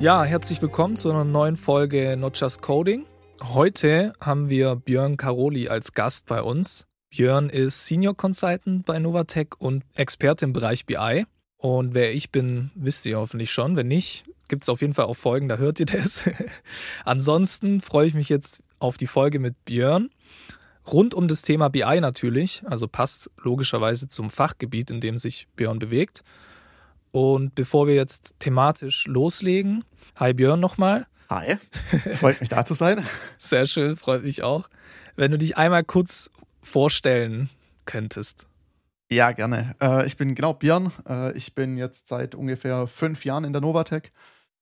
Ja, herzlich willkommen zu einer neuen Folge Not Just Coding. Heute haben wir Björn Caroli als Gast bei uns. Björn ist Senior Consultant bei Novatec und Experte im Bereich BI. Und wer ich bin, wisst ihr hoffentlich schon. Wenn nicht, gibt es auf jeden Fall auch Folgen, da hört ihr das. Ansonsten freue ich mich jetzt auf die Folge mit Björn. Rund um das Thema BI natürlich, also passt logischerweise zum Fachgebiet, in dem sich Björn bewegt. Und bevor wir jetzt thematisch loslegen, hi Björn nochmal. Hi, freut mich da zu sein. Sehr schön, freut mich auch. Wenn du dich einmal kurz vorstellen könntest. Ja, gerne. Äh, ich bin genau Björn. Äh, ich bin jetzt seit ungefähr fünf Jahren in der Novatec.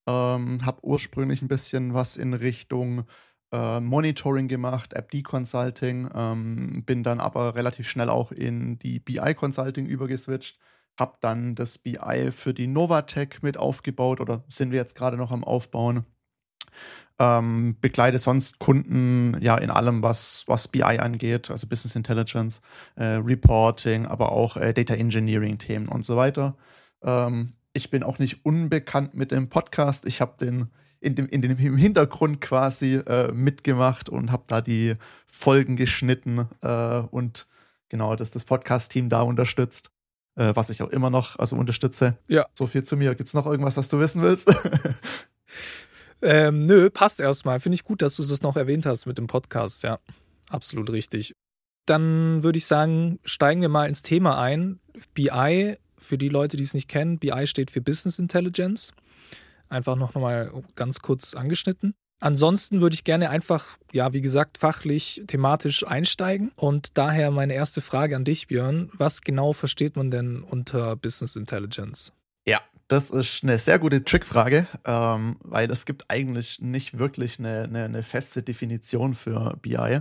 Ähm, habe ursprünglich ein bisschen was in Richtung äh, Monitoring gemacht, App-D Consulting, ähm, bin dann aber relativ schnell auch in die BI Consulting übergeswitcht habe dann das BI für die Novatec mit aufgebaut oder sind wir jetzt gerade noch am Aufbauen. Ähm, begleite sonst Kunden ja in allem, was, was BI angeht, also Business Intelligence, äh, Reporting, aber auch äh, Data Engineering Themen und so weiter. Ähm, ich bin auch nicht unbekannt mit dem Podcast. Ich habe den in dem, in dem im Hintergrund quasi äh, mitgemacht und habe da die Folgen geschnitten äh, und genau das, das Podcast-Team da unterstützt äh, was ich auch immer noch also unterstütze. Ja. So viel zu mir. Gibt es noch irgendwas, was du wissen willst? ähm, nö, passt erstmal. Finde ich gut, dass du das noch erwähnt hast mit dem Podcast. Ja, absolut richtig. Dann würde ich sagen, steigen wir mal ins Thema ein. BI, für die Leute, die es nicht kennen, BI steht für Business Intelligence. Einfach noch mal ganz kurz angeschnitten. Ansonsten würde ich gerne einfach, ja, wie gesagt, fachlich, thematisch einsteigen. Und daher meine erste Frage an dich, Björn. Was genau versteht man denn unter Business Intelligence? Ja, das ist eine sehr gute Trickfrage, ähm, weil es gibt eigentlich nicht wirklich eine, eine, eine feste Definition für BI.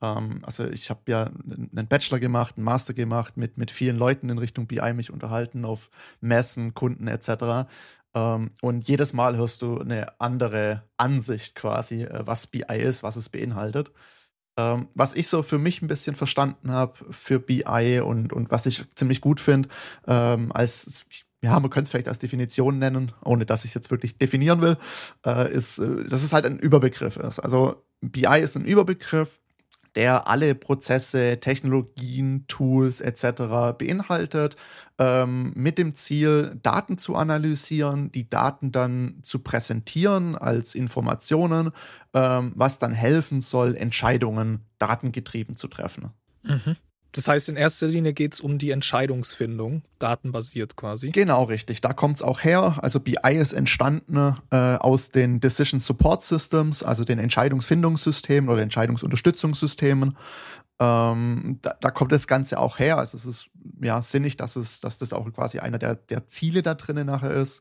Ähm, also ich habe ja einen Bachelor gemacht, einen Master gemacht, mit, mit vielen Leuten in Richtung BI mich unterhalten auf Messen, Kunden etc. Ähm, und jedes Mal hörst du eine andere Ansicht quasi, äh, was BI ist, was es beinhaltet. Ähm, was ich so für mich ein bisschen verstanden habe für BI und, und was ich ziemlich gut finde, ähm, als ja, man könnte es vielleicht als Definition nennen, ohne dass ich es jetzt wirklich definieren will, äh, ist, äh, dass es halt ein Überbegriff ist. Also BI ist ein Überbegriff, der alle Prozesse, Technologien, Tools etc. beinhaltet, ähm, mit dem Ziel, Daten zu analysieren, die Daten dann zu präsentieren als Informationen, ähm, was dann helfen soll, Entscheidungen datengetrieben zu treffen. Mhm. Das heißt, in erster Linie geht es um die Entscheidungsfindung, datenbasiert quasi. Genau, richtig. Da kommt es auch her. Also BI ist entstanden äh, aus den Decision Support Systems, also den Entscheidungsfindungssystemen oder Entscheidungsunterstützungssystemen. Ähm, da, da, kommt das Ganze auch her. Also es ist ja sinnig, dass, es, dass das auch quasi einer der, der Ziele da drinnen nachher ist.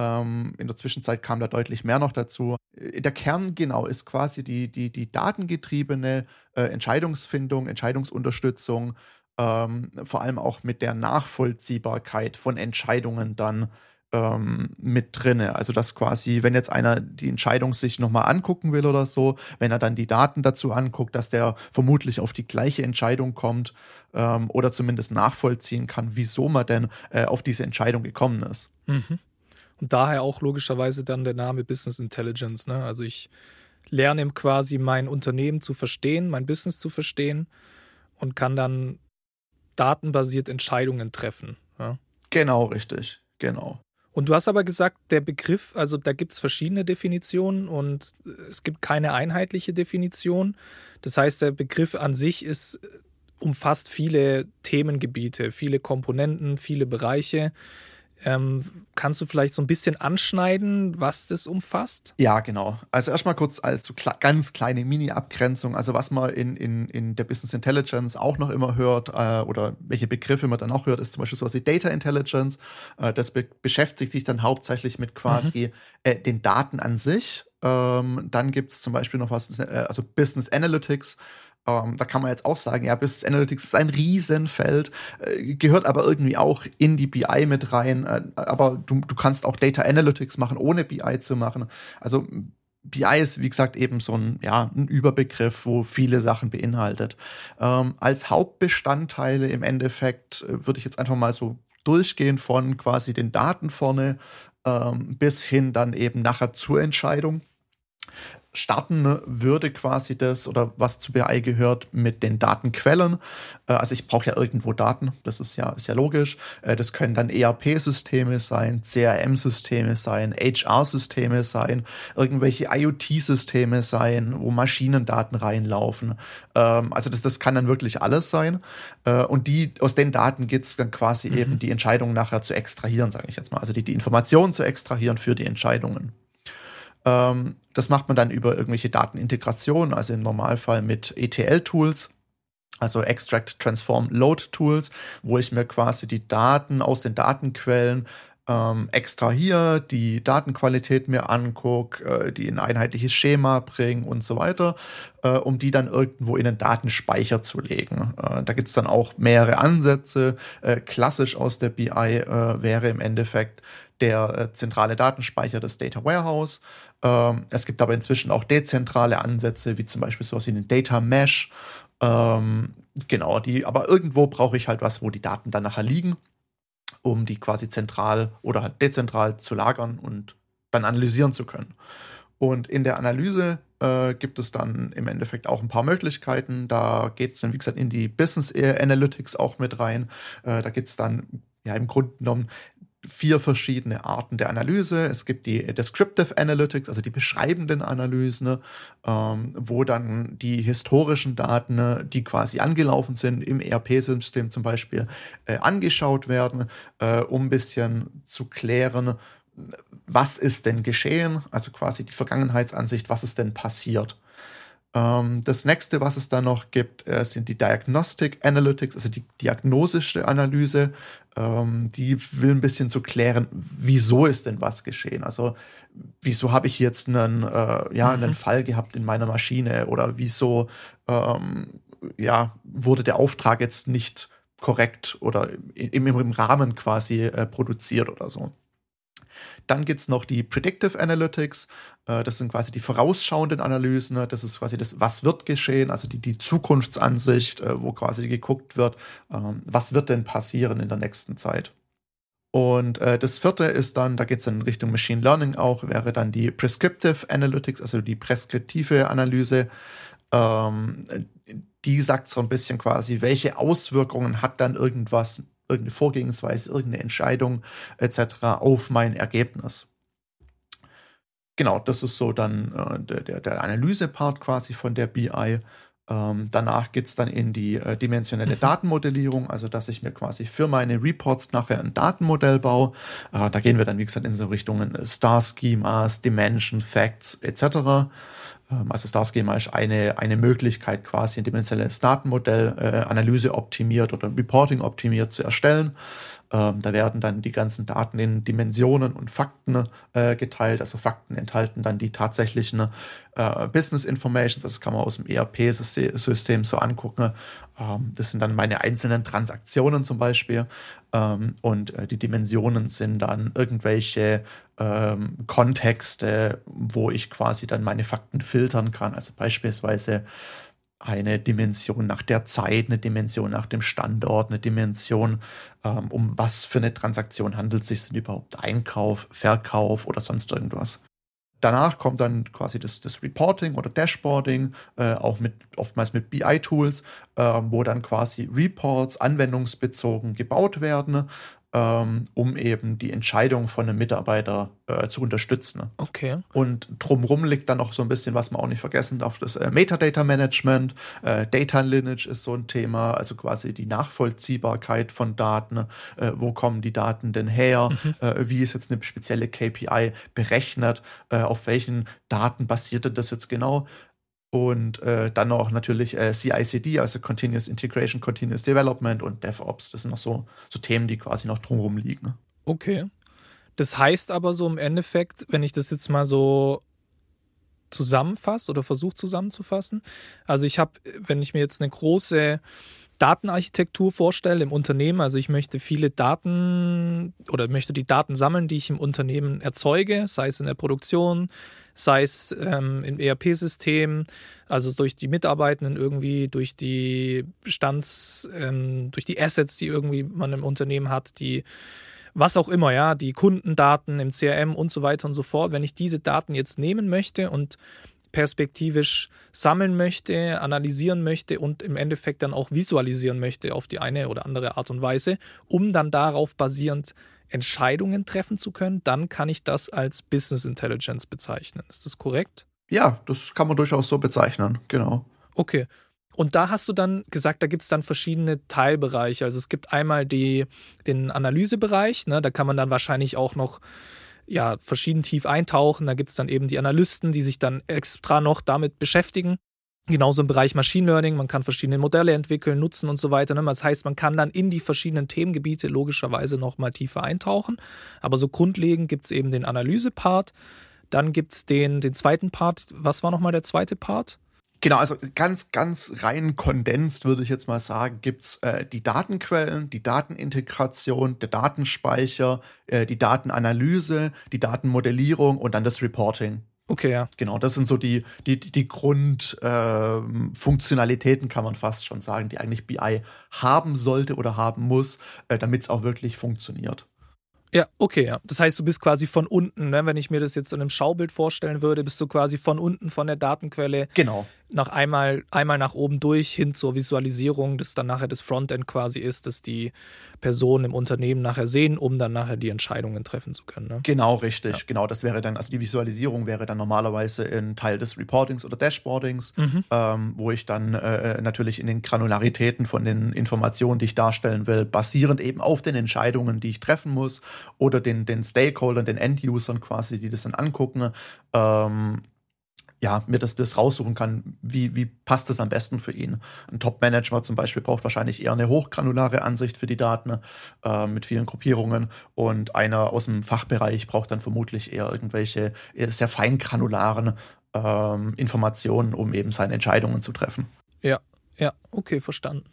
Ähm, in der Zwischenzeit kam da deutlich mehr noch dazu. Äh, der Kern, genau, ist quasi die, die, die datengetriebene äh, Entscheidungsfindung, Entscheidungsunterstützung, ähm, vor allem auch mit der Nachvollziehbarkeit von Entscheidungen dann ähm, mit drinne. Also dass quasi, wenn jetzt einer die Entscheidung sich nochmal angucken will oder so, wenn er dann die Daten dazu anguckt, dass der vermutlich auf die gleiche Entscheidung kommt ähm, oder zumindest nachvollziehen kann, wieso man denn äh, auf diese Entscheidung gekommen ist. Mhm. Und daher auch logischerweise dann der Name Business Intelligence. Ne? Also ich lerne quasi mein Unternehmen zu verstehen, mein Business zu verstehen und kann dann datenbasiert Entscheidungen treffen. Ja? Genau, richtig. Genau. Und du hast aber gesagt, der Begriff, also da gibt es verschiedene Definitionen und es gibt keine einheitliche Definition. Das heißt, der Begriff an sich ist, umfasst viele Themengebiete, viele Komponenten, viele Bereiche. Ähm, kannst du vielleicht so ein bisschen anschneiden, was das umfasst? Ja, genau. Also erstmal kurz als so kle ganz kleine Mini-Abgrenzung. Also was man in, in, in der Business Intelligence auch noch immer hört äh, oder welche Begriffe man dann auch hört, ist zum Beispiel sowas wie Data Intelligence. Äh, das be beschäftigt sich dann hauptsächlich mit quasi mhm. äh, den Daten an sich. Ähm, dann gibt es zum Beispiel noch was, äh, also Business Analytics. Ähm, da kann man jetzt auch sagen, ja, Business Analytics ist ein Riesenfeld, äh, gehört aber irgendwie auch in die BI mit rein. Äh, aber du, du kannst auch Data Analytics machen, ohne BI zu machen. Also BI ist, wie gesagt, eben so ein, ja, ein Überbegriff, wo viele Sachen beinhaltet. Ähm, als Hauptbestandteile im Endeffekt äh, würde ich jetzt einfach mal so durchgehen von quasi den Daten vorne ähm, bis hin dann eben nachher zur Entscheidung starten würde quasi das oder was zu BI gehört mit den Datenquellen. Äh, also ich brauche ja irgendwo Daten, das ist ja, ist ja logisch. Äh, das können dann ERP-Systeme sein, CRM-Systeme sein, HR-Systeme sein, irgendwelche IoT-Systeme sein, wo Maschinendaten reinlaufen. Ähm, also das, das kann dann wirklich alles sein. Äh, und die, aus den Daten geht es dann quasi mhm. eben die Entscheidung nachher zu extrahieren, sage ich jetzt mal. Also die, die Informationen zu extrahieren für die Entscheidungen. Ähm, das macht man dann über irgendwelche Datenintegrationen, also im Normalfall mit ETL-Tools, also Extract, Transform, Load Tools, wo ich mir quasi die Daten aus den Datenquellen ähm, extrahiere, die Datenqualität mir angucke, äh, die in ein einheitliches Schema bringe und so weiter, äh, um die dann irgendwo in den Datenspeicher zu legen. Äh, da gibt es dann auch mehrere Ansätze. Äh, klassisch aus der BI äh, wäre im Endeffekt der äh, zentrale Datenspeicher, das Data Warehouse. Ähm, es gibt aber inzwischen auch dezentrale Ansätze, wie zum Beispiel sowas wie den Data Mesh. Ähm, genau, die, aber irgendwo brauche ich halt was, wo die Daten dann nachher liegen, um die quasi zentral oder halt dezentral zu lagern und dann analysieren zu können. Und in der Analyse äh, gibt es dann im Endeffekt auch ein paar Möglichkeiten. Da geht es dann, wie gesagt, in die Business Analytics auch mit rein. Äh, da geht es dann ja im Grunde genommen vier verschiedene Arten der Analyse. Es gibt die Descriptive Analytics, also die beschreibenden Analysen, ähm, wo dann die historischen Daten, die quasi angelaufen sind im ERP-System zum Beispiel, äh, angeschaut werden, äh, um ein bisschen zu klären, was ist denn geschehen, also quasi die Vergangenheitsansicht, was ist denn passiert. Ähm, das nächste, was es da noch gibt, äh, sind die Diagnostic Analytics, also die diagnosische Analyse. Ähm, die will ein bisschen zu klären, wieso ist denn was geschehen? Also, wieso habe ich jetzt einen, äh, ja, mhm. einen Fall gehabt in meiner Maschine oder wieso ähm, ja, wurde der Auftrag jetzt nicht korrekt oder im, im Rahmen quasi äh, produziert oder so. Dann gibt es noch die Predictive Analytics. Äh, das sind quasi die vorausschauenden Analysen. Ne? Das ist quasi das, was wird geschehen, also die, die Zukunftsansicht, äh, wo quasi geguckt wird, ähm, was wird denn passieren in der nächsten Zeit. Und äh, das vierte ist dann, da geht es in Richtung Machine Learning auch, wäre dann die Prescriptive Analytics, also die preskriptive Analyse. Ähm, die sagt so ein bisschen quasi, welche Auswirkungen hat dann irgendwas irgendeine Vorgehensweise, irgendeine Entscheidung etc. auf mein Ergebnis. Genau, das ist so dann äh, der, der Analyse-Part quasi von der BI. Ähm, danach geht es dann in die äh, dimensionelle mhm. Datenmodellierung, also dass ich mir quasi für meine Reports nachher ein Datenmodell baue. Äh, da gehen wir dann, wie gesagt, in so Richtungen Star-Schemas, Dimension, Facts etc. Ähm, also Star Schema ist eine, eine Möglichkeit, quasi ein dimensionales Datenmodell äh, Analyse optimiert oder Reporting optimiert zu erstellen. Ähm, da werden dann die ganzen Daten in Dimensionen und Fakten äh, geteilt. Also Fakten enthalten dann die tatsächlichen äh, Business Information. Das kann man aus dem ERP-System so angucken. Ähm, das sind dann meine einzelnen Transaktionen zum Beispiel. Ähm, und äh, die Dimensionen sind dann irgendwelche ähm, Kontexte, wo ich quasi dann meine Fakten filtern kann. Also beispielsweise eine Dimension nach der Zeit, eine Dimension nach dem Standort, eine Dimension, ähm, um was für eine Transaktion handelt es sich, sind überhaupt Einkauf, Verkauf oder sonst irgendwas. Danach kommt dann quasi das, das Reporting oder Dashboarding, äh, auch mit oftmals mit BI-Tools, äh, wo dann quasi Reports anwendungsbezogen gebaut werden. Ähm, um eben die Entscheidung von einem Mitarbeiter äh, zu unterstützen. Okay. Und drumherum liegt dann noch so ein bisschen, was man auch nicht vergessen darf, das äh, Metadata Management, äh, Data Lineage ist so ein Thema, also quasi die Nachvollziehbarkeit von Daten, äh, wo kommen die Daten denn her, mhm. Äh, wie ist jetzt eine spezielle KPI berechnet, äh, auf welchen Daten basierte das jetzt genau. Und äh, dann auch natürlich äh, CICD, also Continuous Integration, Continuous Development und DevOps. Das sind noch so, so Themen, die quasi noch drumherum liegen. Okay. Das heißt aber so im Endeffekt, wenn ich das jetzt mal so zusammenfasse oder versuche zusammenzufassen, also ich habe, wenn ich mir jetzt eine große Datenarchitektur vorstelle im Unternehmen. Also ich möchte viele Daten oder möchte die Daten sammeln, die ich im Unternehmen erzeuge, sei es in der Produktion, sei es ähm, im ERP-System, also durch die Mitarbeitenden irgendwie, durch die Bestands, ähm, durch die Assets, die irgendwie man im Unternehmen hat, die was auch immer, ja, die Kundendaten im CRM und so weiter und so fort. Wenn ich diese Daten jetzt nehmen möchte und perspektivisch sammeln möchte, analysieren möchte und im Endeffekt dann auch visualisieren möchte auf die eine oder andere Art und Weise, um dann darauf basierend Entscheidungen treffen zu können, dann kann ich das als Business Intelligence bezeichnen. Ist das korrekt? Ja, das kann man durchaus so bezeichnen, genau. Okay. Und da hast du dann gesagt, da gibt es dann verschiedene Teilbereiche. Also es gibt einmal die, den Analysebereich, ne, da kann man dann wahrscheinlich auch noch ja, verschieden tief eintauchen. Da gibt es dann eben die Analysten, die sich dann extra noch damit beschäftigen. Genauso im Bereich Machine Learning, man kann verschiedene Modelle entwickeln, nutzen und so weiter. Ne? Das heißt, man kann dann in die verschiedenen Themengebiete logischerweise nochmal tiefer eintauchen. Aber so grundlegend gibt es eben den Analyse-Part. Dann gibt es den, den zweiten Part. Was war nochmal der zweite Part? Genau, also ganz, ganz rein kondensiert würde ich jetzt mal sagen, gibt's äh, die Datenquellen, die Datenintegration, der Datenspeicher, äh, die Datenanalyse, die Datenmodellierung und dann das Reporting. Okay, ja. Genau, das sind so die, die, die Grundfunktionalitäten, äh, kann man fast schon sagen, die eigentlich BI haben sollte oder haben muss, äh, damit es auch wirklich funktioniert. Ja, okay, ja. Das heißt, du bist quasi von unten, ne? wenn ich mir das jetzt in einem Schaubild vorstellen würde, bist du quasi von unten von der Datenquelle genau nach einmal, einmal nach oben durch hin zur Visualisierung, dass dann nachher das Frontend quasi ist, dass die Personen im Unternehmen nachher sehen, um dann nachher die Entscheidungen treffen zu können. Ne? Genau, richtig. Ja. Genau, das wäre dann, also die Visualisierung wäre dann normalerweise ein Teil des Reportings oder Dashboardings, mhm. ähm, wo ich dann äh, natürlich in den Granularitäten von den Informationen, die ich darstellen will, basierend eben auf den Entscheidungen, die ich treffen muss oder den, den Stakeholdern, den End-Usern quasi, die das dann angucken, ähm, ja, mir das, das raussuchen kann, wie, wie passt das am besten für ihn. Ein Top-Manager zum Beispiel braucht wahrscheinlich eher eine hochgranulare Ansicht für die Daten äh, mit vielen Gruppierungen und einer aus dem Fachbereich braucht dann vermutlich eher irgendwelche sehr feingranularen ähm, Informationen, um eben seine Entscheidungen zu treffen. Ja, ja, okay, verstanden.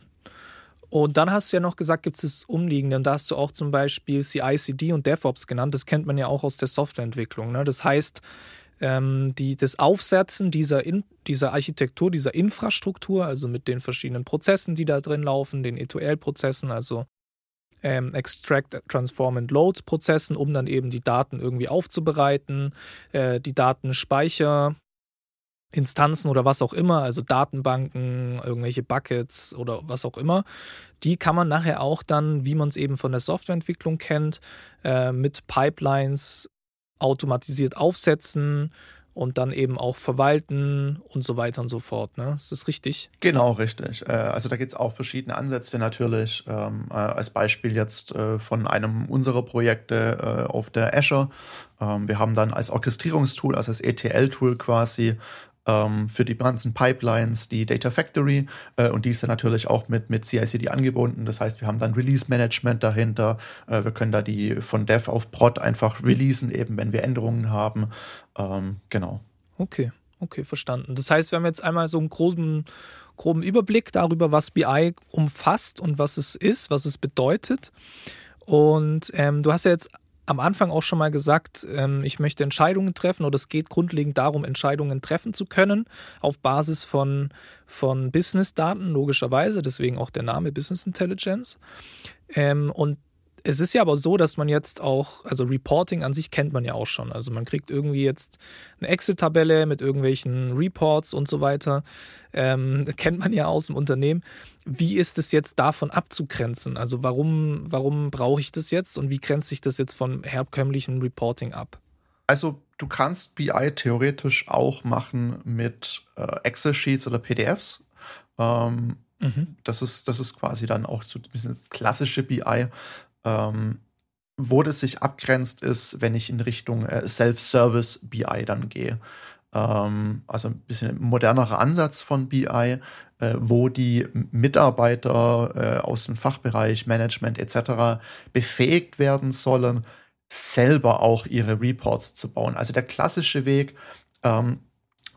Und dann hast du ja noch gesagt, gibt es das Umliegende. Und da hast du auch zum Beispiel CICD und DevOps genannt. Das kennt man ja auch aus der Softwareentwicklung. Ne? Das heißt, ähm, die, das Aufsetzen dieser, in, dieser Architektur, dieser Infrastruktur, also mit den verschiedenen Prozessen, die da drin laufen, den ETL-Prozessen, also ähm, Extract, Transform and Load Prozessen, um dann eben die Daten irgendwie aufzubereiten, äh, die Datenspeicher, Instanzen oder was auch immer, also Datenbanken, irgendwelche Buckets oder was auch immer, die kann man nachher auch dann, wie man es eben von der Softwareentwicklung kennt, äh, mit Pipelines automatisiert aufsetzen und dann eben auch verwalten und so weiter und so fort. Ne? Ist das richtig? Genau, richtig. Äh, also da gibt es auch verschiedene Ansätze natürlich. Ähm, äh, als Beispiel jetzt äh, von einem unserer Projekte auf der Azure. Ähm, wir haben dann als Orchestrierungstool, also als ETL-Tool quasi, ähm, für die ganzen Pipelines die Data Factory äh, und die ist dann natürlich auch mit, mit CICD angebunden. Das heißt, wir haben dann Release Management dahinter. Äh, wir können da die von Dev auf Prod einfach releasen, eben wenn wir Änderungen haben. Ähm, genau. Okay, okay, verstanden. Das heißt, wir haben jetzt einmal so einen groben, groben Überblick darüber, was BI umfasst und was es ist, was es bedeutet. Und ähm, du hast ja jetzt am Anfang auch schon mal gesagt, ähm, ich möchte Entscheidungen treffen oder es geht grundlegend darum, Entscheidungen treffen zu können auf Basis von, von Business-Daten, logischerweise, deswegen auch der Name Business Intelligence. Ähm, und Es ist ja aber so, dass man jetzt auch, also Reporting an sich kennt man ja auch schon. Also man kriegt irgendwie jetzt eine Excel-Tabelle mit irgendwelchen Reports und so weiter. Ähm, kennt man ja aus dem Unternehmen. Wie ist es jetzt davon abzugrenzen? Also warum, warum brauche ich das jetzt und wie grenzt sich das jetzt vom herkömmlichen Reporting ab? Also du kannst BI theoretisch auch machen mit äh, Excel-Sheets oder PDFs. Ähm, mhm. das, ist, das ist quasi dann auch so ein bisschen das klassische BI. Ähm, wo das sich abgrenzt, ist, wenn ich in Richtung äh, Self-Service BI dann gehe. Ähm, also ein bisschen modernerer Ansatz von BI, äh, wo die Mitarbeiter äh, aus dem Fachbereich Management etc. befähigt werden sollen, selber auch ihre Reports zu bauen. Also der klassische Weg ähm,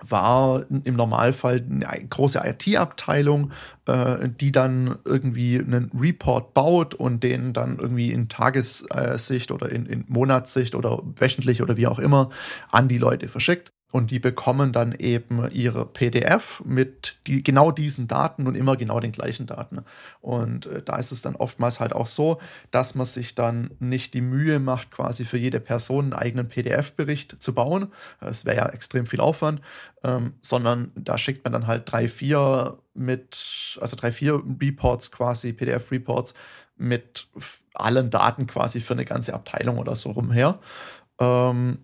war im Normalfall eine große IT-Abteilung, äh, die dann irgendwie einen Report baut und den dann irgendwie in Tagessicht oder in, in Monatssicht oder wöchentlich oder wie auch immer an die Leute verschickt und die bekommen dann eben ihre PDF mit die, genau diesen Daten und immer genau den gleichen Daten. Und äh, da ist es dann oftmals halt auch so, dass man sich dann nicht die Mühe macht, quasi für jede Person einen eigenen PDF-Bericht zu bauen. Das wäre ja extrem viel Aufwand, ähm, sondern da schickt man dann halt drei, vier mit, also drei, vier Reports quasi, PDF-Reports mit allen Daten quasi für eine ganze Abteilung oder so rumher. Ähm,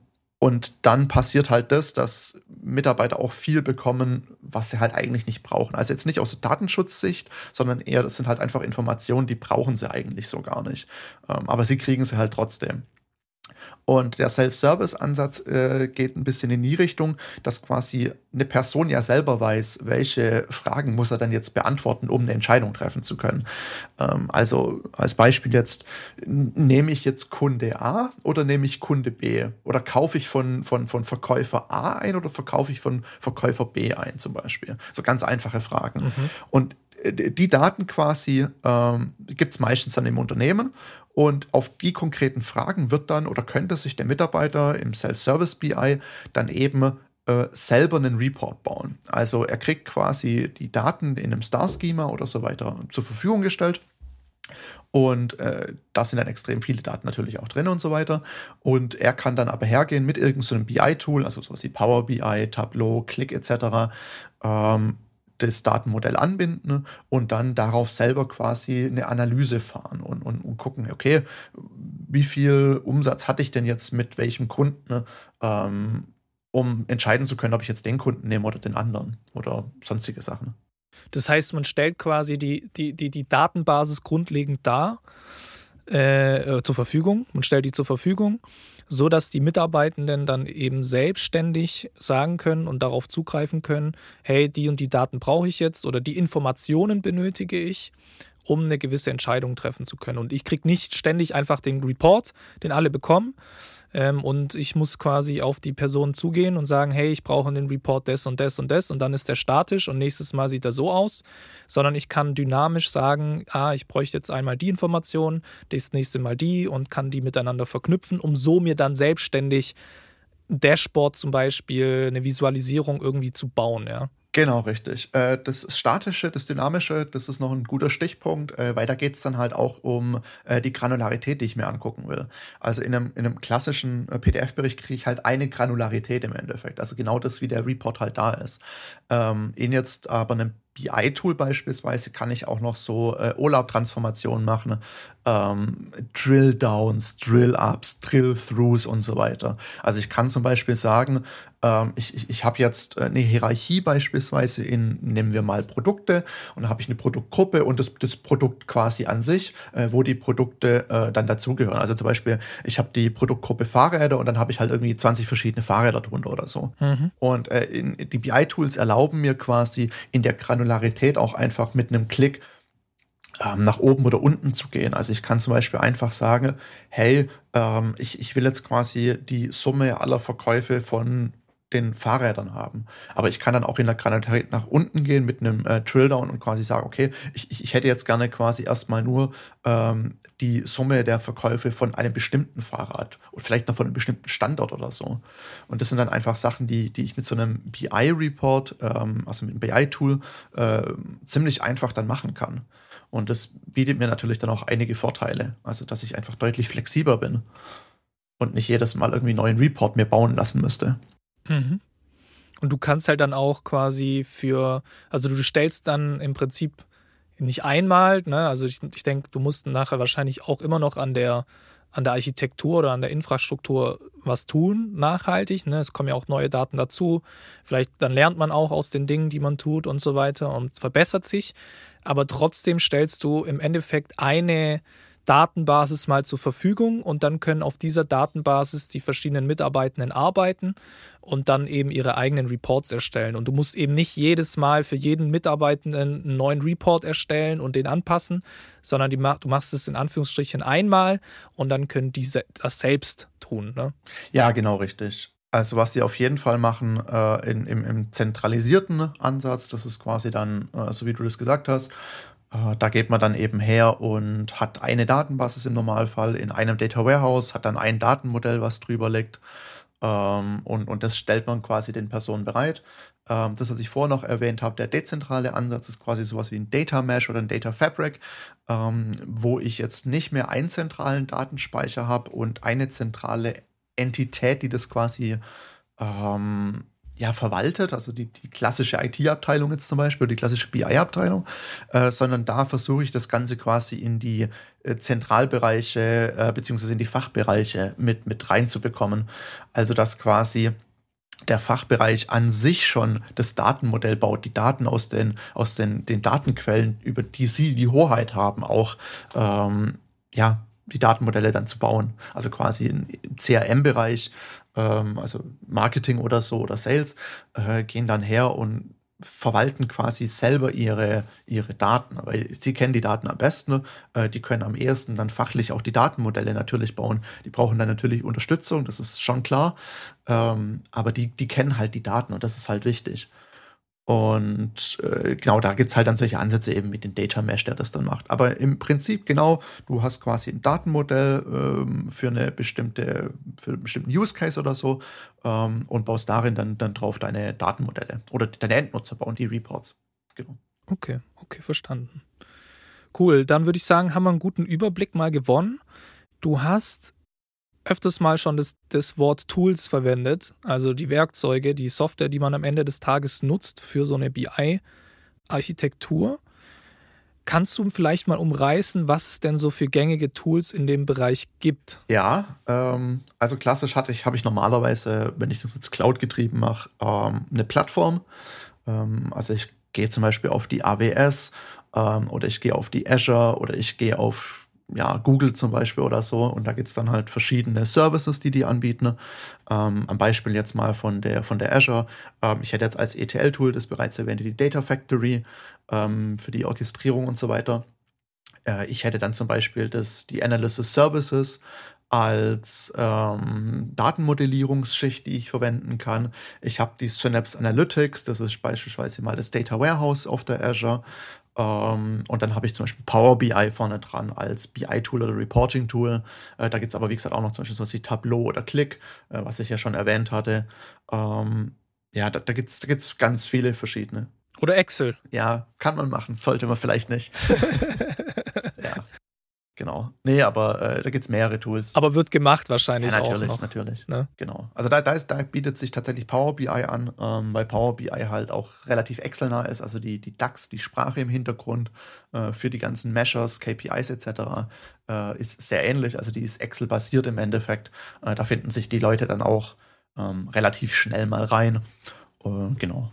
und dann passiert halt das, dass Mitarbeiter auch viel bekommen, was sie halt eigentlich nicht brauchen. Also jetzt nicht aus Datenschutzsicht, sondern eher, das sind halt einfach Informationen, die brauchen sie eigentlich so gar nicht. Ähm, aber sie kriegen sie halt trotzdem. Und der Self-Service-Ansatz äh, geht ein bisschen in die Richtung, dass quasi eine Person ja selber weiß, welche Fragen muss er dann jetzt beantworten, um eine Entscheidung treffen zu können. Ähm, also als Beispiel jetzt, nehme ich jetzt Kunde A oder nehme ich Kunde B? Oder kaufe ich von, von, von Verkäufer A ein oder verkaufe ich von Verkäufer B ein zum Beispiel? So ganz einfache Fragen. Mhm. Und die Daten quasi ähm, gibt es meistens dann im Unternehmen und auf die konkreten Fragen wird dann oder könnte sich der Mitarbeiter im Self-Service BI dann eben äh, selber einen Report bauen. Also er kriegt quasi die Daten in einem Star-Schema oder so weiter zur Verfügung gestellt. Und äh, da sind dann extrem viele Daten natürlich auch drin und so weiter. Und er kann dann aber hergehen mit irgendeinem so BI-Tool, also sowas wie Power BI, Tableau, Click etc. Ähm, das Datenmodell anbinden und dann darauf selber quasi eine Analyse fahren und, und, und gucken, okay, wie viel Umsatz hatte ich denn jetzt mit welchem Kunden, ähm, um entscheiden zu können, ob ich jetzt den Kunden nehme oder den anderen oder sonstige Sachen. Das heißt, man stellt quasi die, die, die, die Datenbasis grundlegend dar äh, äh zur Verfügung. Man stellt die zur Verfügung so dass die Mitarbeitenden dann eben selbstständig sagen können und darauf zugreifen können, hey, die und die Daten brauche ich jetzt oder die Informationen benötige ich, um eine gewisse Entscheidung treffen zu können. Und ich kriege nicht ständig einfach den Report, den alle bekommen, ähm, und ich muss quasi auf die Person zugehen und sagen, hey, ich brauche einen Report des und des und des und dann ist der statisch und nächstes Mal sieht er so aus, sondern ich kann dynamisch sagen, ah, ich bräuchte jetzt einmal die Information, das nächste Mal die und kann die miteinander verknüpfen, um so mir dann selbstständig Dashboard zum Beispiel, eine Visualisierung irgendwie zu bauen, ja. Genau, richtig. Äh, das Statische, das Dynamische, das ist noch ein guter Stichpunkt, äh, weil da geht es dann halt auch um äh, die Granularität, die ich mir angucken will. Also in einem, in einem klassischen PDF-Bericht kriege ich halt eine Granularität im Endeffekt. Also genau das, wie der Report halt da ist. Ähm, in jetzt aber einem BI-Tool beispielsweise kann ich auch noch so äh, OLAP-Transformationen machen, ähm, Drill-Downs, Drill-Ups, Drill-Throughs und so weiter. Also ich kann zum Beispiel sagen, ähm, ich, ich, ich habe jetzt eine Hierarchie beispielsweise in, nehmen wir mal Produkte und da habe ich eine Produktgruppe und das, das Produkt quasi an sich, äh, wo die Produkte äh, dann dazugehören. Also zum Beispiel, ich habe die Produktgruppe Fahrräder und dann habe ich halt irgendwie 20 verschiedene Fahrräder drunter oder so. Mhm. Und äh, in, die BI-Tools erlauben mir quasi in der Granularität auch einfach mit einem Klick ähm, nach oben oder unten zu gehen. Also ich kann zum Beispiel einfach sagen, hey, ähm, ich, ich will jetzt quasi die Summe aller Verkäufe von den Fahrrädern haben. Aber ich kann dann auch in der Granularität nach unten gehen mit einem äh, Drilldown und quasi sagen, okay, ich, ich hätte jetzt gerne quasi erstmal nur ähm, die Summe der Verkäufe von einem bestimmten Fahrrad und vielleicht noch von einem bestimmten Standort oder so. Und das sind dann einfach Sachen, die, die ich mit so einem BI-Report, ähm, also mit einem BI-Tool, äh, ziemlich einfach dann machen kann. Und das bietet mir natürlich dann auch einige Vorteile. Also, dass ich einfach deutlich flexibler bin und nicht jedes Mal irgendwie einen neuen Report mir bauen lassen müsste. Mhm. Und du kannst halt dann auch quasi für, also du stellst dann im Prinzip nicht einmal, ne? also ich, ich denke, du musst nachher wahrscheinlich auch immer noch an der, an der Architektur oder an der Infrastruktur was tun, nachhaltig. Ne? Es kommen ja auch neue Daten dazu. Vielleicht dann lernt man auch aus den Dingen, die man tut und so weiter und verbessert sich. Aber trotzdem stellst du im Endeffekt eine Datenbasis mal zur Verfügung und dann können auf dieser Datenbasis die verschiedenen Mitarbeitenden arbeiten und dann eben ihre eigenen Reports erstellen. Und du musst eben nicht jedes Mal für jeden Mitarbeitenden einen neuen Report erstellen und den anpassen, sondern die, du machst es in Anführungsstrichen einmal und dann können diese das selbst tun. Ne? Ja, genau richtig. Also was sie auf jeden Fall machen äh, in, im, im, zentralisierten Ansatz, das ist quasi dann, äh, so wie du das gesagt hast, da geht man dann eben her und hat eine Datenbasis im Normalfall in einem Data Warehouse, hat dann ein Datenmodell, was drüber liegt. Ähm, und, und das stellt man quasi den Personen bereit. Ähm, das, was ich vorher noch erwähnt habe, der dezentrale Ansatz ist quasi sowas wie ein Data Mesh oder ein Data Fabric, ähm, wo ich jetzt nicht mehr einen zentralen Datenspeicher habe und eine zentrale Entität, die das quasi ähm, ja, verwaltet, also die, die klassische IT-Abteilung jetzt zum Beispiel, die klassische BI-Abteilung, äh, sondern da versuche ich das Ganze quasi in die äh, Zentralbereiche äh, beziehungsweise in die Fachbereiche mit, mit reinzubekommen. Also dass quasi der Fachbereich an sich schon das Datenmodell baut, die Daten aus den, aus den, den Datenquellen, über die sie die Hoheit haben, auch ähm, ja, die Datenmodelle dann zu bauen. Also quasi im CRM-Bereich ähm, also Marketing oder so oder Sales, äh, gehen dann her und verwalten quasi selber ihre, ihre Daten, weil sie kennen die Daten am besten, äh, die können am ehesten dann fachlich auch die Datenmodelle natürlich bauen. Die brauchen dann natürlich Unterstützung, das ist schon klar, ähm, aber die, die kennen halt die Daten und das ist halt wichtig. Und äh, genau, da gibt es halt dann solche Ansätze eben mit dem Data Mesh, der das dann macht. Aber im Prinzip genau, du hast quasi ein Datenmodell ähm, für eine bestimmte, für einen bestimmten Use Case oder so ähm, und baust darin dann, dann drauf deine Datenmodelle oder deine Endnutzer bauen die Reports. Genau. Okay, okay, verstanden. Cool, dann würde ich sagen, haben wir einen guten Überblick mal gewonnen. Du hast öfters mal schon das, das Wort Tools verwendet, also die Werkzeuge, die Software, die man am Ende des Tages nutzt für so eine BI-Architektur. Kannst du vielleicht mal umreißen, was es denn so für gängige Tools in dem Bereich gibt? Ja, ähm, also klassisch hatte ich, habe ich normalerweise, wenn ich das jetzt Cloud getrieben mache, ähm, eine Plattform. Ähm, also ich gehe zum Beispiel auf die AWS ähm, oder ich gehe auf die Azure oder ich gehe auf ja, Google zum Beispiel oder so. Und da gibt es dann halt verschiedene Services, die die anbieten. Ähm, am Beispiel jetzt mal von der, von der Azure. Ähm, ich hätte jetzt als ETL-Tool das bereits erwähnte, die Data Factory ähm, für die Orchestrierung und so weiter. Äh, ich hätte dann zum Beispiel das, die Analysis Services als ähm, Datenmodellierungsschicht, die ich verwenden kann. Ich habe die Synapse Analytics, das ist beispielsweise mal das Data Warehouse auf der Azure. Ähm, und dann habe ich zum Beispiel Power BI vorne dran als BI-Tool oder Reporting-Tool. Äh, da gibt es aber, wie gesagt, auch noch zum Beispiel sowas wie Tableau oder Click, äh, was ich ja schon erwähnt hatte. Ähm, ja, da, da gibt es da gibt's ganz viele verschiedene. Oder Excel. Ja, kann man machen, sollte man vielleicht nicht. Genau. Nee, aber äh, da gibt es mehrere Tools. Aber wird gemacht wahrscheinlich ja, natürlich, auch noch. Natürlich, ne? Genau. Also da, da, ist, da bietet sich tatsächlich Power BI an, ähm, weil Power BI halt auch relativ Excel-nah ist. Also die, die DAX, die Sprache im Hintergrund äh, für die ganzen Measures, KPIs etc. Äh, ist sehr ähnlich. Also die ist Excel-basiert im Endeffekt. Äh, da finden sich die Leute dann auch ähm, relativ schnell mal rein. genau.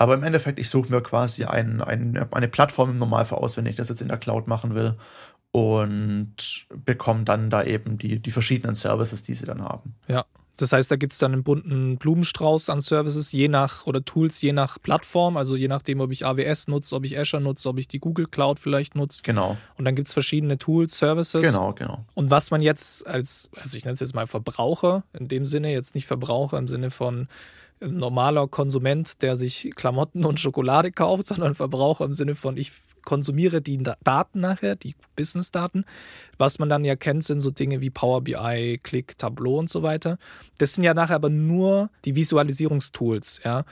Aber im Endeffekt, ich suche mir quasi ein, ein, eine Plattform im Normalfall aus, wenn ich das jetzt in der Cloud machen will und bekommen dann da eben die, die verschiedenen Services, die sie dann haben. Ja. Das heißt, da gibt es dann einen bunten Blumenstrauß an Services, je nach oder Tools, je nach Plattform, also je nachdem, ob ich AWS nutze, ob ich Azure nutze, ob ich die Google Cloud vielleicht nutze. Genau. Und dann gibt es verschiedene Tools, Services. Genau, genau. Und was man jetzt als, also ich nenne es jetzt mal Verbraucher, in dem Sinne, jetzt nicht Verbraucher im Sinne von ein normaler Konsument, der sich Klamotten und Schokolade kauft, sondern Verbraucher im Sinne von, ich konsumiere die Daten nachher, die Business-Daten. Was man dann ja kennt, sind so Dinge wie Power BI, Click, Tableau und so weiter. Das sind ja nachher aber nur die Visualisierungstools, ja.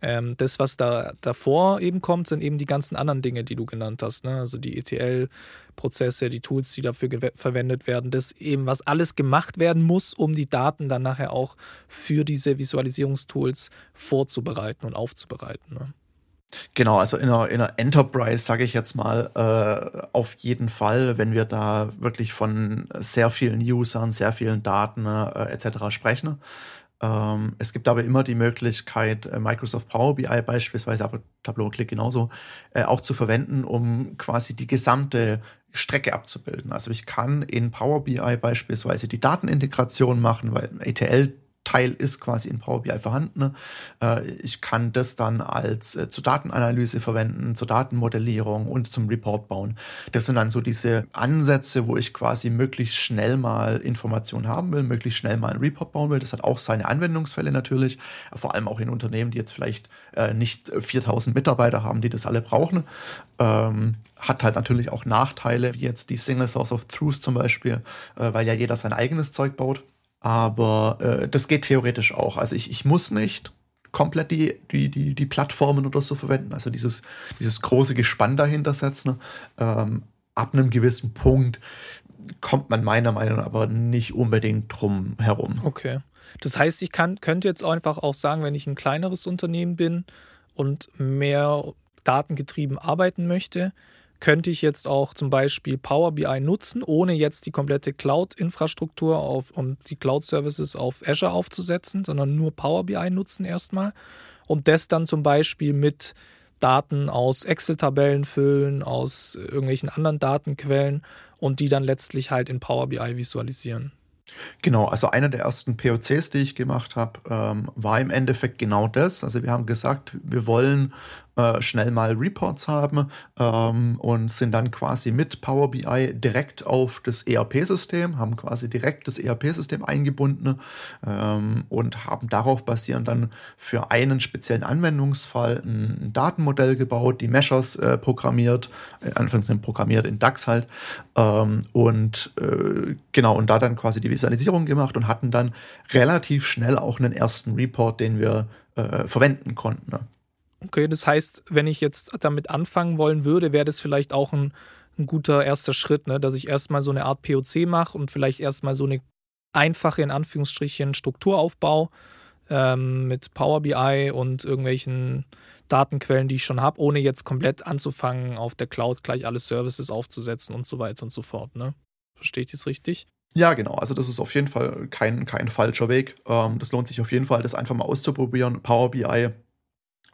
Ähm, das, was da davor eben kommt, sind eben die ganzen anderen Dinge, die du genannt hast. Ne? Also die ETL-Prozesse, die Tools, die dafür verwendet werden. Das eben, was alles gemacht werden muss, um die Daten dann nachher auch für diese Visualisierungstools vorzubereiten und aufzubereiten. Ne? Genau, also in einer, in einer Enterprise, sage ich jetzt mal, äh, auf jeden Fall, wenn wir da wirklich von sehr vielen Usern, sehr vielen Daten äh, etc. sprechen. Ähm, es gibt aber immer die Möglichkeit, äh, Microsoft Power BI beispielsweise, aber Tableau Click genauso, äh, auch zu verwenden, um quasi die gesamte Strecke abzubilden. Also ich kann in Power BI beispielsweise die Datenintegration machen, weil ETL Teil ist quasi in Power BI vorhanden. Äh, ich kann das dann als äh, zur Datenanalyse verwenden, zur Datenmodellierung und zum Report bauen. Das sind dann so diese Ansätze, wo ich quasi möglichst schnell mal Informationen haben will, möglichst schnell mal einen Report bauen will. Das hat auch seine Anwendungsfälle natürlich, vor allem auch in Unternehmen, die jetzt vielleicht äh, nicht 4000 Mitarbeiter haben, die das alle brauchen. Ähm, hat halt natürlich auch Nachteile, wie jetzt die Single Source of Truth zum Beispiel, weil ja jeder sein eigenes Zeug baut. Aber äh, das geht theoretisch auch. Also ich, ich muss nicht komplett die, die, die, die Plattformen oder so verwenden, also dieses, dieses große Gespann dahinter setzen. Ähm, ab einem gewissen Punkt kommt man meiner Meinung nach aber nicht unbedingt drum herum. Okay. Das heißt, ich kann, könnte jetzt einfach auch sagen, wenn ich ein kleineres Unternehmen bin und mehr datengetrieben arbeiten möchte, könnte ich jetzt auch zum Beispiel Power BI nutzen, ohne jetzt die komplette Cloud-Infrastruktur auf und die Cloud-Services auf Azure aufzusetzen, sondern nur Power BI nutzen erstmal und das dann zum Beispiel mit Daten aus Excel-Tabellen füllen, aus irgendwelchen anderen Datenquellen und die dann letztlich halt in Power BI visualisieren. Genau, also einer der ersten POCs, die ich gemacht habe, ähm, war im Endeffekt genau das. Also wir haben gesagt, wir wollen äh, schnell mal Reports haben ähm, und sind dann quasi mit Power BI direkt auf das ERP-System, haben quasi direkt das ERP-System eingebunden ähm, und haben darauf basierend dann für einen speziellen Anwendungsfall ein Datenmodell gebaut, die Measures äh, programmiert, äh, Anführungszeichen programmiert in DAX halt ähm, und äh, genau und da dann quasi die Visualisierung gemacht und hatten dann relativ schnell auch einen ersten Report, den wir äh, verwenden konnten. Ne? Okay, das heißt, wenn ich jetzt damit anfangen wollen würde, wäre das vielleicht auch ein, ein guter erster Schritt, ne? dass ich erstmal so eine Art POC mache und vielleicht erstmal so eine einfache, in Anführungsstrichen, Strukturaufbau ähm, mit Power BI und irgendwelchen Datenquellen, die ich schon habe, ohne jetzt komplett anzufangen, auf der Cloud gleich alle Services aufzusetzen und so weiter und so fort. Ne? Verstehe ich das richtig? Ja, genau. Also das ist auf jeden Fall kein, kein falscher Weg. Ähm, das lohnt sich auf jeden Fall, das einfach mal auszuprobieren. Power BI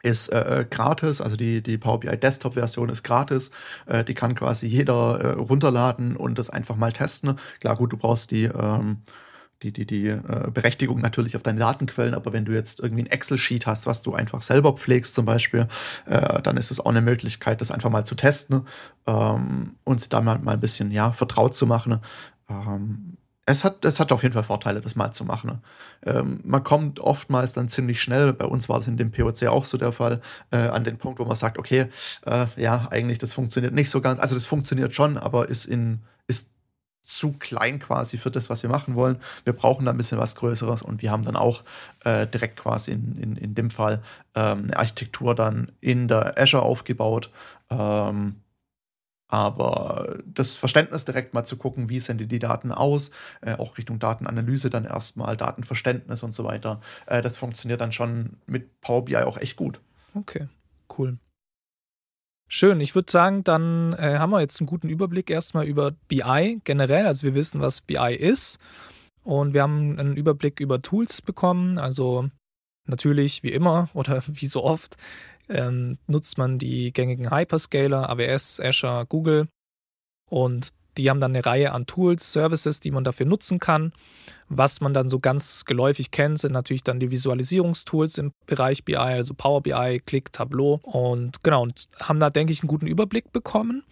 ist äh, äh, gratis, also die, die Power BI Desktop-Version ist gratis. Äh, die kann quasi jeder äh, runterladen und das einfach mal testen. Klar, gut, du brauchst die, ähm, die, die, die äh, Berechtigung natürlich auf deine Datenquellen, aber wenn du jetzt irgendwie ein Excel-Sheet hast, was du einfach selber pflegst zum Beispiel, äh, dann ist es auch eine Möglichkeit, das einfach mal zu testen ähm, und da mal, mal ein bisschen ja, vertraut zu machen. Ähm, es hat, es hat auf jeden Fall Vorteile, das mal zu machen. Ähm, man kommt oftmals dann ziemlich schnell, bei uns war das in dem POC auch so der Fall, äh, an den Punkt, wo man sagt, okay, äh, ja, eigentlich das funktioniert nicht so ganz, also das funktioniert schon, aber ist in, ist zu klein quasi für das, was wir machen wollen. Wir brauchen da ein bisschen was Größeres und wir haben dann auch äh, direkt quasi in, in, in dem Fall ähm, eine Architektur dann in der Azure aufgebaut. Ähm, aber das Verständnis direkt mal zu gucken, wie sehen die Daten aus, äh, auch Richtung Datenanalyse dann erstmal, Datenverständnis und so weiter, äh, das funktioniert dann schon mit Power BI auch echt gut. Okay, cool. Schön, ich würde sagen, dann äh, haben wir jetzt einen guten Überblick erstmal über BI generell. Also wir wissen, was BI ist und wir haben einen Überblick über Tools bekommen. Also natürlich, wie immer oder wie so oft, ähm, nutzt man die gängigen Hyperscaler, AWS, Azure, Google und die haben dann eine Reihe an Tools, Services, die man dafür nutzen kann. Was man dann so ganz geläufig kennt, sind natürlich dann die Visualisierungstools im Bereich BI, also Power BI, Click, Tableau. Und genau, und haben da, denke ich, einen guten Überblick bekommen.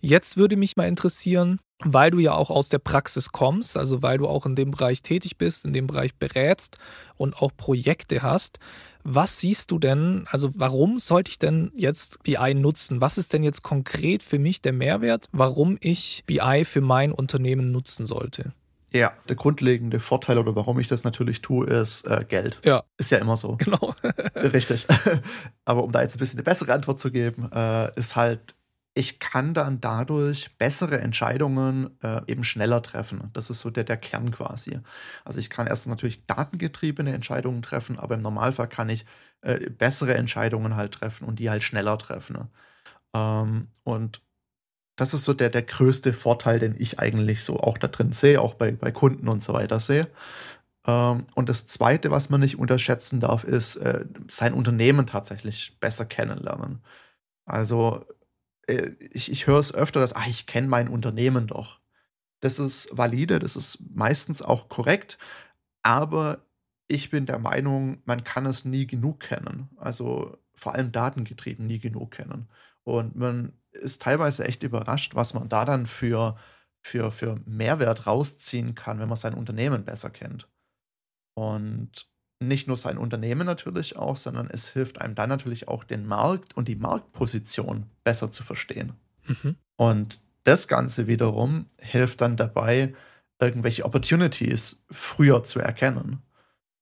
Jetzt würde mich mal interessieren, weil du ja auch aus der Praxis kommst, also weil du auch in dem Bereich tätig bist, in dem Bereich berätst und auch Projekte hast, Was siehst du denn, also warum sollte ich denn jetzt BI nutzen? Was ist denn jetzt konkret für mich der Mehrwert, warum ich BI für mein Unternehmen nutzen sollte? Ja, der grundlegende Vorteil oder warum ich das natürlich tue, ist äh, Geld. Ja. Ist ja immer so. Genau. Richtig. Aber um da jetzt ein bisschen eine bessere Antwort zu geben, äh, ist halt, ich kann dann dadurch bessere Entscheidungen äh, eben schneller treffen. Das ist so der, der Kern quasi. Also ich kann erst natürlich datengetriebene Entscheidungen treffen, aber im Normalfall kann ich äh, bessere Entscheidungen halt treffen und die halt schneller treffen. Ähm, und das ist so der, der größte Vorteil, den ich eigentlich so auch da drin sehe, auch bei, bei Kunden und so weiter sehe. Ähm, und das Zweite, was man nicht unterschätzen darf, ist äh, sein Unternehmen tatsächlich besser kennenlernen. Also äh, ich, ich höre es öfter, dass, ach, ich kenne mein Unternehmen doch. Das ist valide, das ist meistens auch korrekt, aber ich bin der Meinung, man kann es nie genug kennen. Also vor allem datengetrieben nie genug kennen. Und man ist teilweise echt überrascht, was man da dann für, für, für Mehrwert rausziehen kann, wenn man sein Unternehmen besser kennt. Und nicht nur sein Unternehmen natürlich auch, sondern es hilft einem dann natürlich auch den Markt und die Marktposition besser zu verstehen. Mhm. Und das Ganze wiederum hilft dann dabei, irgendwelche Opportunities früher zu erkennen.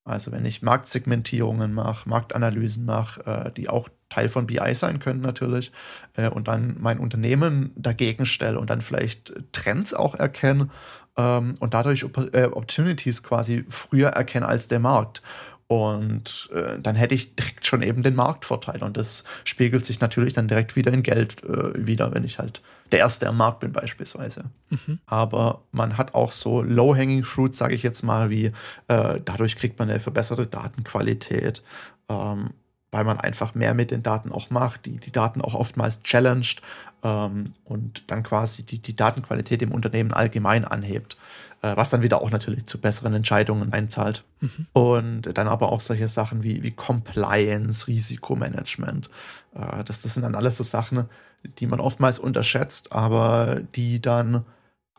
Also wenn ich Marktsegmentierungen mache, Marktanalysen mache, äh, die auch Teil von BI sein können natürlich, äh, und dann mein Unternehmen dagegen stelle und dann vielleicht Trends auch erkenne ähm, und dadurch äh, Opportunities quasi früher erkenne als der Markt. Und äh, dann hätte ich direkt schon eben den Marktvorteil. Und das spiegelt sich natürlich dann direkt wieder in Geld äh, wieder, wenn ich halt der Erste am Markt bin beispielsweise. Mhm. Aber man hat auch so Low-Hanging Fruit, sage ich jetzt mal, wie äh, dadurch kriegt man eine verbesserte Datenqualität. Ähm, weil man einfach mehr mit den Daten auch macht, die, die Daten auch oftmals challenged ähm, und dann quasi die, die Datenqualität im Unternehmen allgemein anhebt äh, was dann wieder auch natürlich zu besseren Entscheidungen einzahlt. Mhm. Und dann aber auch solche Sachen wie, wie Compliance, Risikomanagement. Äh, das, das sind dann alles so Sachen, die man oftmals unterschätzt, aber die dann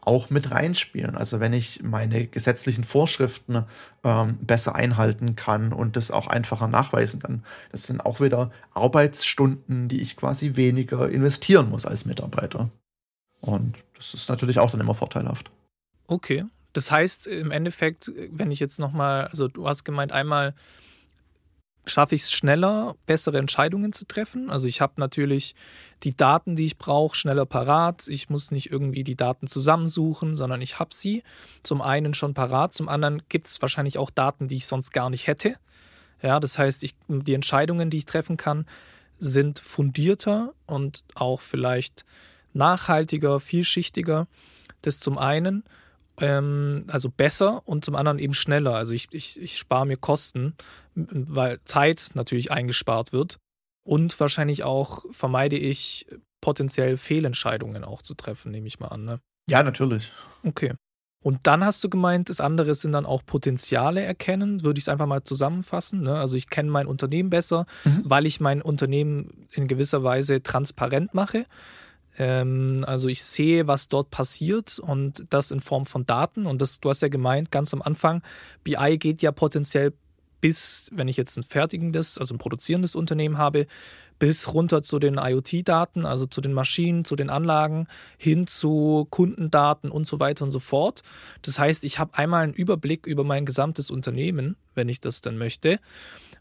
auch mit reinspielen. Also wenn ich meine gesetzlichen Vorschriften ähm, besser einhalten kann und das auch einfacher nachweisen kann, das sind auch wieder Arbeitsstunden, die ich quasi weniger investieren muss als Mitarbeiter. Und das ist natürlich auch dann immer vorteilhaft. Okay. Das heißt im Endeffekt, wenn ich jetzt nochmal, also du hast gemeint, einmal schaffe ich es schneller, bessere Entscheidungen zu treffen. Also ich habe natürlich die Daten, die ich brauche, schneller parat. Ich muss nicht irgendwie die Daten zusammensuchen, sondern ich habe sie zum einen schon parat, zum anderen gibt es wahrscheinlich auch Daten, die ich sonst gar nicht hätte. Ja, das heißt, ich, die Entscheidungen, die ich treffen kann, sind fundierter und auch vielleicht nachhaltiger, vielschichtiger. Das zum einen ähm, also besser und zum anderen eben schneller. Also ich, ich, ich spare mir Kosten, weil Zeit natürlich eingespart wird. Und wahrscheinlich auch vermeide ich potenziell Fehlentscheidungen auch zu treffen, nehme ich mal an. Ne? Ja, natürlich. Okay. Und dann hast du gemeint, das andere sind dann auch Potenziale erkennen, würde ich es einfach mal zusammenfassen. Ne? Also ich kenne mein Unternehmen besser, mhm. weil ich mein Unternehmen in gewisser Weise transparent mache. Ähm, also ich sehe, was dort passiert und das in Form von Daten. Und das, du hast ja gemeint, ganz am Anfang, BI geht ja potenziell bis, wenn ich jetzt ein fertigendes, also ein produzierendes Unternehmen habe, bis runter zu den IoT-Daten, also zu den Maschinen, zu den Anlagen, hin zu Kundendaten und so weiter und so fort. Das heißt, ich habe einmal einen Überblick über mein gesamtes Unternehmen, wenn ich das dann möchte,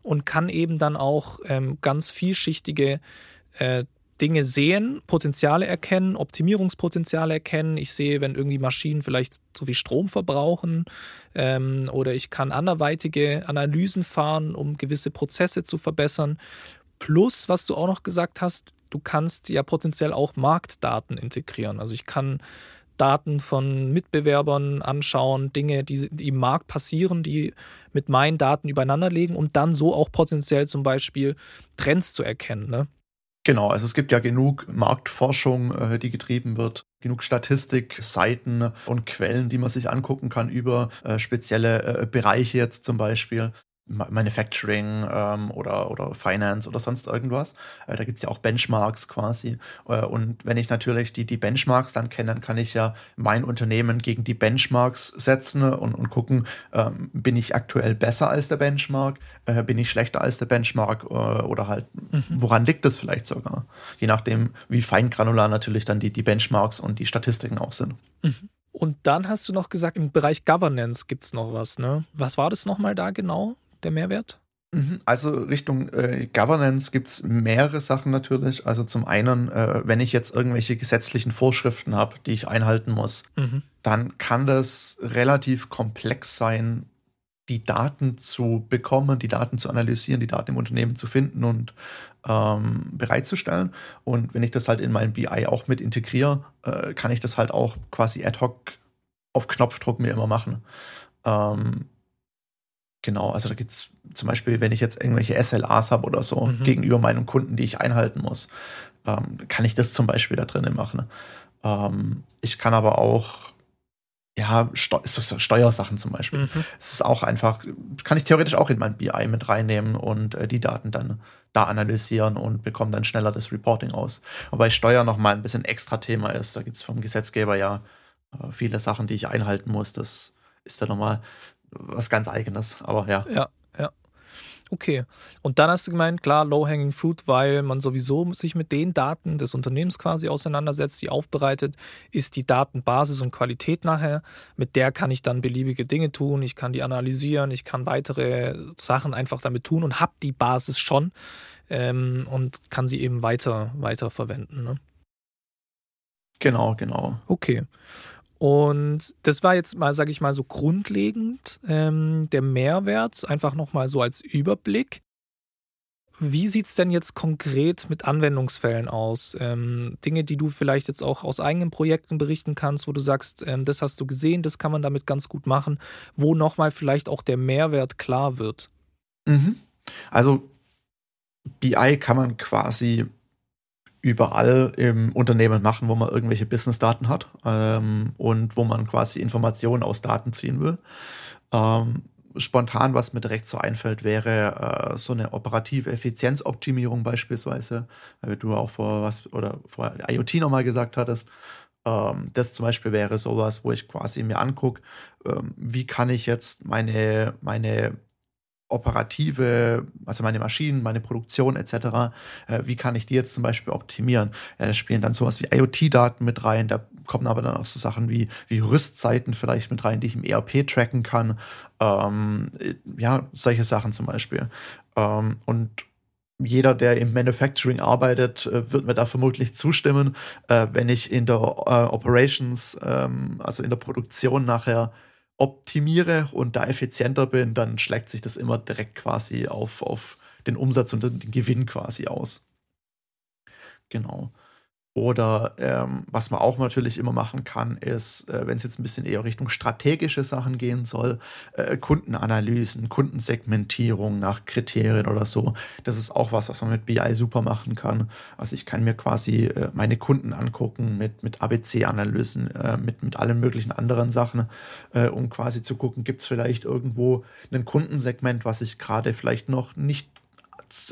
und kann eben dann auch ähm, ganz vielschichtige äh, Dinge sehen, Potenziale erkennen, Optimierungspotenziale erkennen. Ich sehe, wenn irgendwie Maschinen vielleicht zu viel Strom verbrauchen ähm, oder ich kann anderweitige Analysen fahren, um gewisse Prozesse zu verbessern. Plus, was du auch noch gesagt hast, du kannst ja potenziell auch Marktdaten integrieren. Also ich kann Daten von Mitbewerbern anschauen, Dinge, die, im Markt passieren, die mit meinen Daten übereinander legen und dann so auch potenziell zum Beispiel Trends zu erkennen. Ne? Genau, also es gibt ja genug Marktforschung, äh, die getrieben wird, genug Statistik, Seiten und Quellen, die man sich angucken kann über äh, spezielle äh, Bereiche jetzt zum Beispiel. Manufacturing ähm, oder, oder Finance oder sonst irgendwas. Äh, da gibt es ja auch Benchmarks quasi. Äh, und wenn ich natürlich die, die Benchmarks dann kenne, dann kann ich ja mein Unternehmen gegen die Benchmarks setzen und, und gucken, ähm, bin ich aktuell besser als der Benchmark, äh, bin ich schlechter als der Benchmark äh, oder halt, mhm. woran liegt das vielleicht sogar? Je nachdem, wie feingranular natürlich dann die, die Benchmarks und die Statistiken auch sind. Mhm. Und dann hast du noch gesagt, im Bereich Governance gibt es noch was, ne? Was war das nochmal da genau? Der Mehrwert? Mhm. Also Richtung äh, Governance gibt es mehrere Sachen natürlich. Also zum einen, äh, wenn ich jetzt irgendwelche gesetzlichen Vorschriften habe, die ich einhalten muss, mhm. dann kann das relativ komplex sein, die Daten zu bekommen, die Daten zu analysieren, die Daten im Unternehmen zu finden und ähm, bereitzustellen. Und wenn ich das halt in mein BI auch mit integriere, äh, kann ich das halt auch quasi ad hoc auf Knopfdruck mir immer machen. Ähm, Genau, also da gibt es zum Beispiel, wenn ich jetzt irgendwelche SLAs habe oder so mhm. gegenüber meinen Kunden, die ich einhalten muss, ähm, kann ich das zum Beispiel da drinnen machen. Ähm, ich kann aber auch, ja, Steu Steuersachen zum Beispiel. Mhm. Es ist auch einfach, kann ich theoretisch auch in mein BI mit reinnehmen und äh, die Daten dann da analysieren und bekomme dann schneller das Reporting aus. Wobei Steuer nochmal ein bisschen extra Thema ist. Da gibt es vom Gesetzgeber ja äh, viele Sachen, die ich einhalten muss. Das ist dann nochmal was ganz Eigenes, aber ja. Ja, ja. Okay. Und dann hast du gemeint, klar, Low-Hanging Fruit, weil man sowieso sich mit den Daten des Unternehmens quasi auseinandersetzt, die aufbereitet, ist die Datenbasis und Qualität nachher. Mit der kann ich dann beliebige Dinge tun, ich kann die analysieren, ich kann weitere Sachen einfach damit tun und habe die Basis schon ähm, und kann sie eben weiter, weiter verwenden. Ne? Genau, genau. Okay. Und das war jetzt mal, sage ich mal, so grundlegend ähm, der Mehrwert, einfach nochmal so als Überblick. Wie sieht es denn jetzt konkret mit Anwendungsfällen aus? Ähm, Dinge, die du vielleicht jetzt auch aus eigenen Projekten berichten kannst, wo du sagst, ähm, das hast du gesehen, das kann man damit ganz gut machen, wo nochmal vielleicht auch der Mehrwert klar wird. Mhm. Also BI kann man quasi überall im Unternehmen machen, wo man irgendwelche Businessdaten hat ähm, und wo man quasi Informationen aus Daten ziehen will. Ähm, spontan, was mir direkt so einfällt, wäre äh, so eine operative Effizienzoptimierung beispielsweise, weil du auch vor was oder vor IoT nochmal gesagt hattest. Ähm, das zum Beispiel wäre sowas, wo ich quasi mir angucke, ähm, wie kann ich jetzt meine, meine operative, also meine Maschinen, meine Produktion etc., äh, wie kann ich die jetzt zum Beispiel optimieren? Ja, da spielen dann sowas wie IoT-Daten mit rein, da kommen aber dann auch so Sachen wie, wie Rüstzeiten vielleicht mit rein, die ich im ERP tracken kann. Ähm, ja, solche Sachen zum Beispiel. Ähm, und jeder, der im Manufacturing arbeitet, äh, wird mir da vermutlich zustimmen, äh, wenn ich in der äh, Operations, ähm, also in der Produktion nachher optimiere und da effizienter bin, dann schlägt sich das immer direkt quasi auf, auf den Umsatz und den Gewinn quasi aus. Genau. Oder ähm, was man auch natürlich immer machen kann, ist, äh, wenn es jetzt ein bisschen eher Richtung strategische Sachen gehen soll, äh, Kundenanalysen, Kundensegmentierung nach Kriterien oder so. Das ist auch was, was man mit BI super machen kann. Also ich kann mir quasi äh, meine Kunden angucken mit, mit ABC-Analysen, äh, mit, mit allen möglichen anderen Sachen, äh, um quasi zu gucken, gibt es vielleicht irgendwo ein Kundensegment, was ich gerade vielleicht noch nicht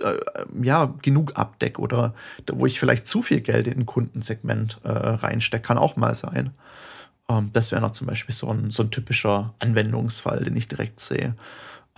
äh, ja, genug abdecke oder wo ich vielleicht zu viel Geld in ein Kundensegment äh, reinstecke, kann auch mal sein. Ähm, das wäre noch zum Beispiel so ein, so ein typischer Anwendungsfall, den ich direkt sehe.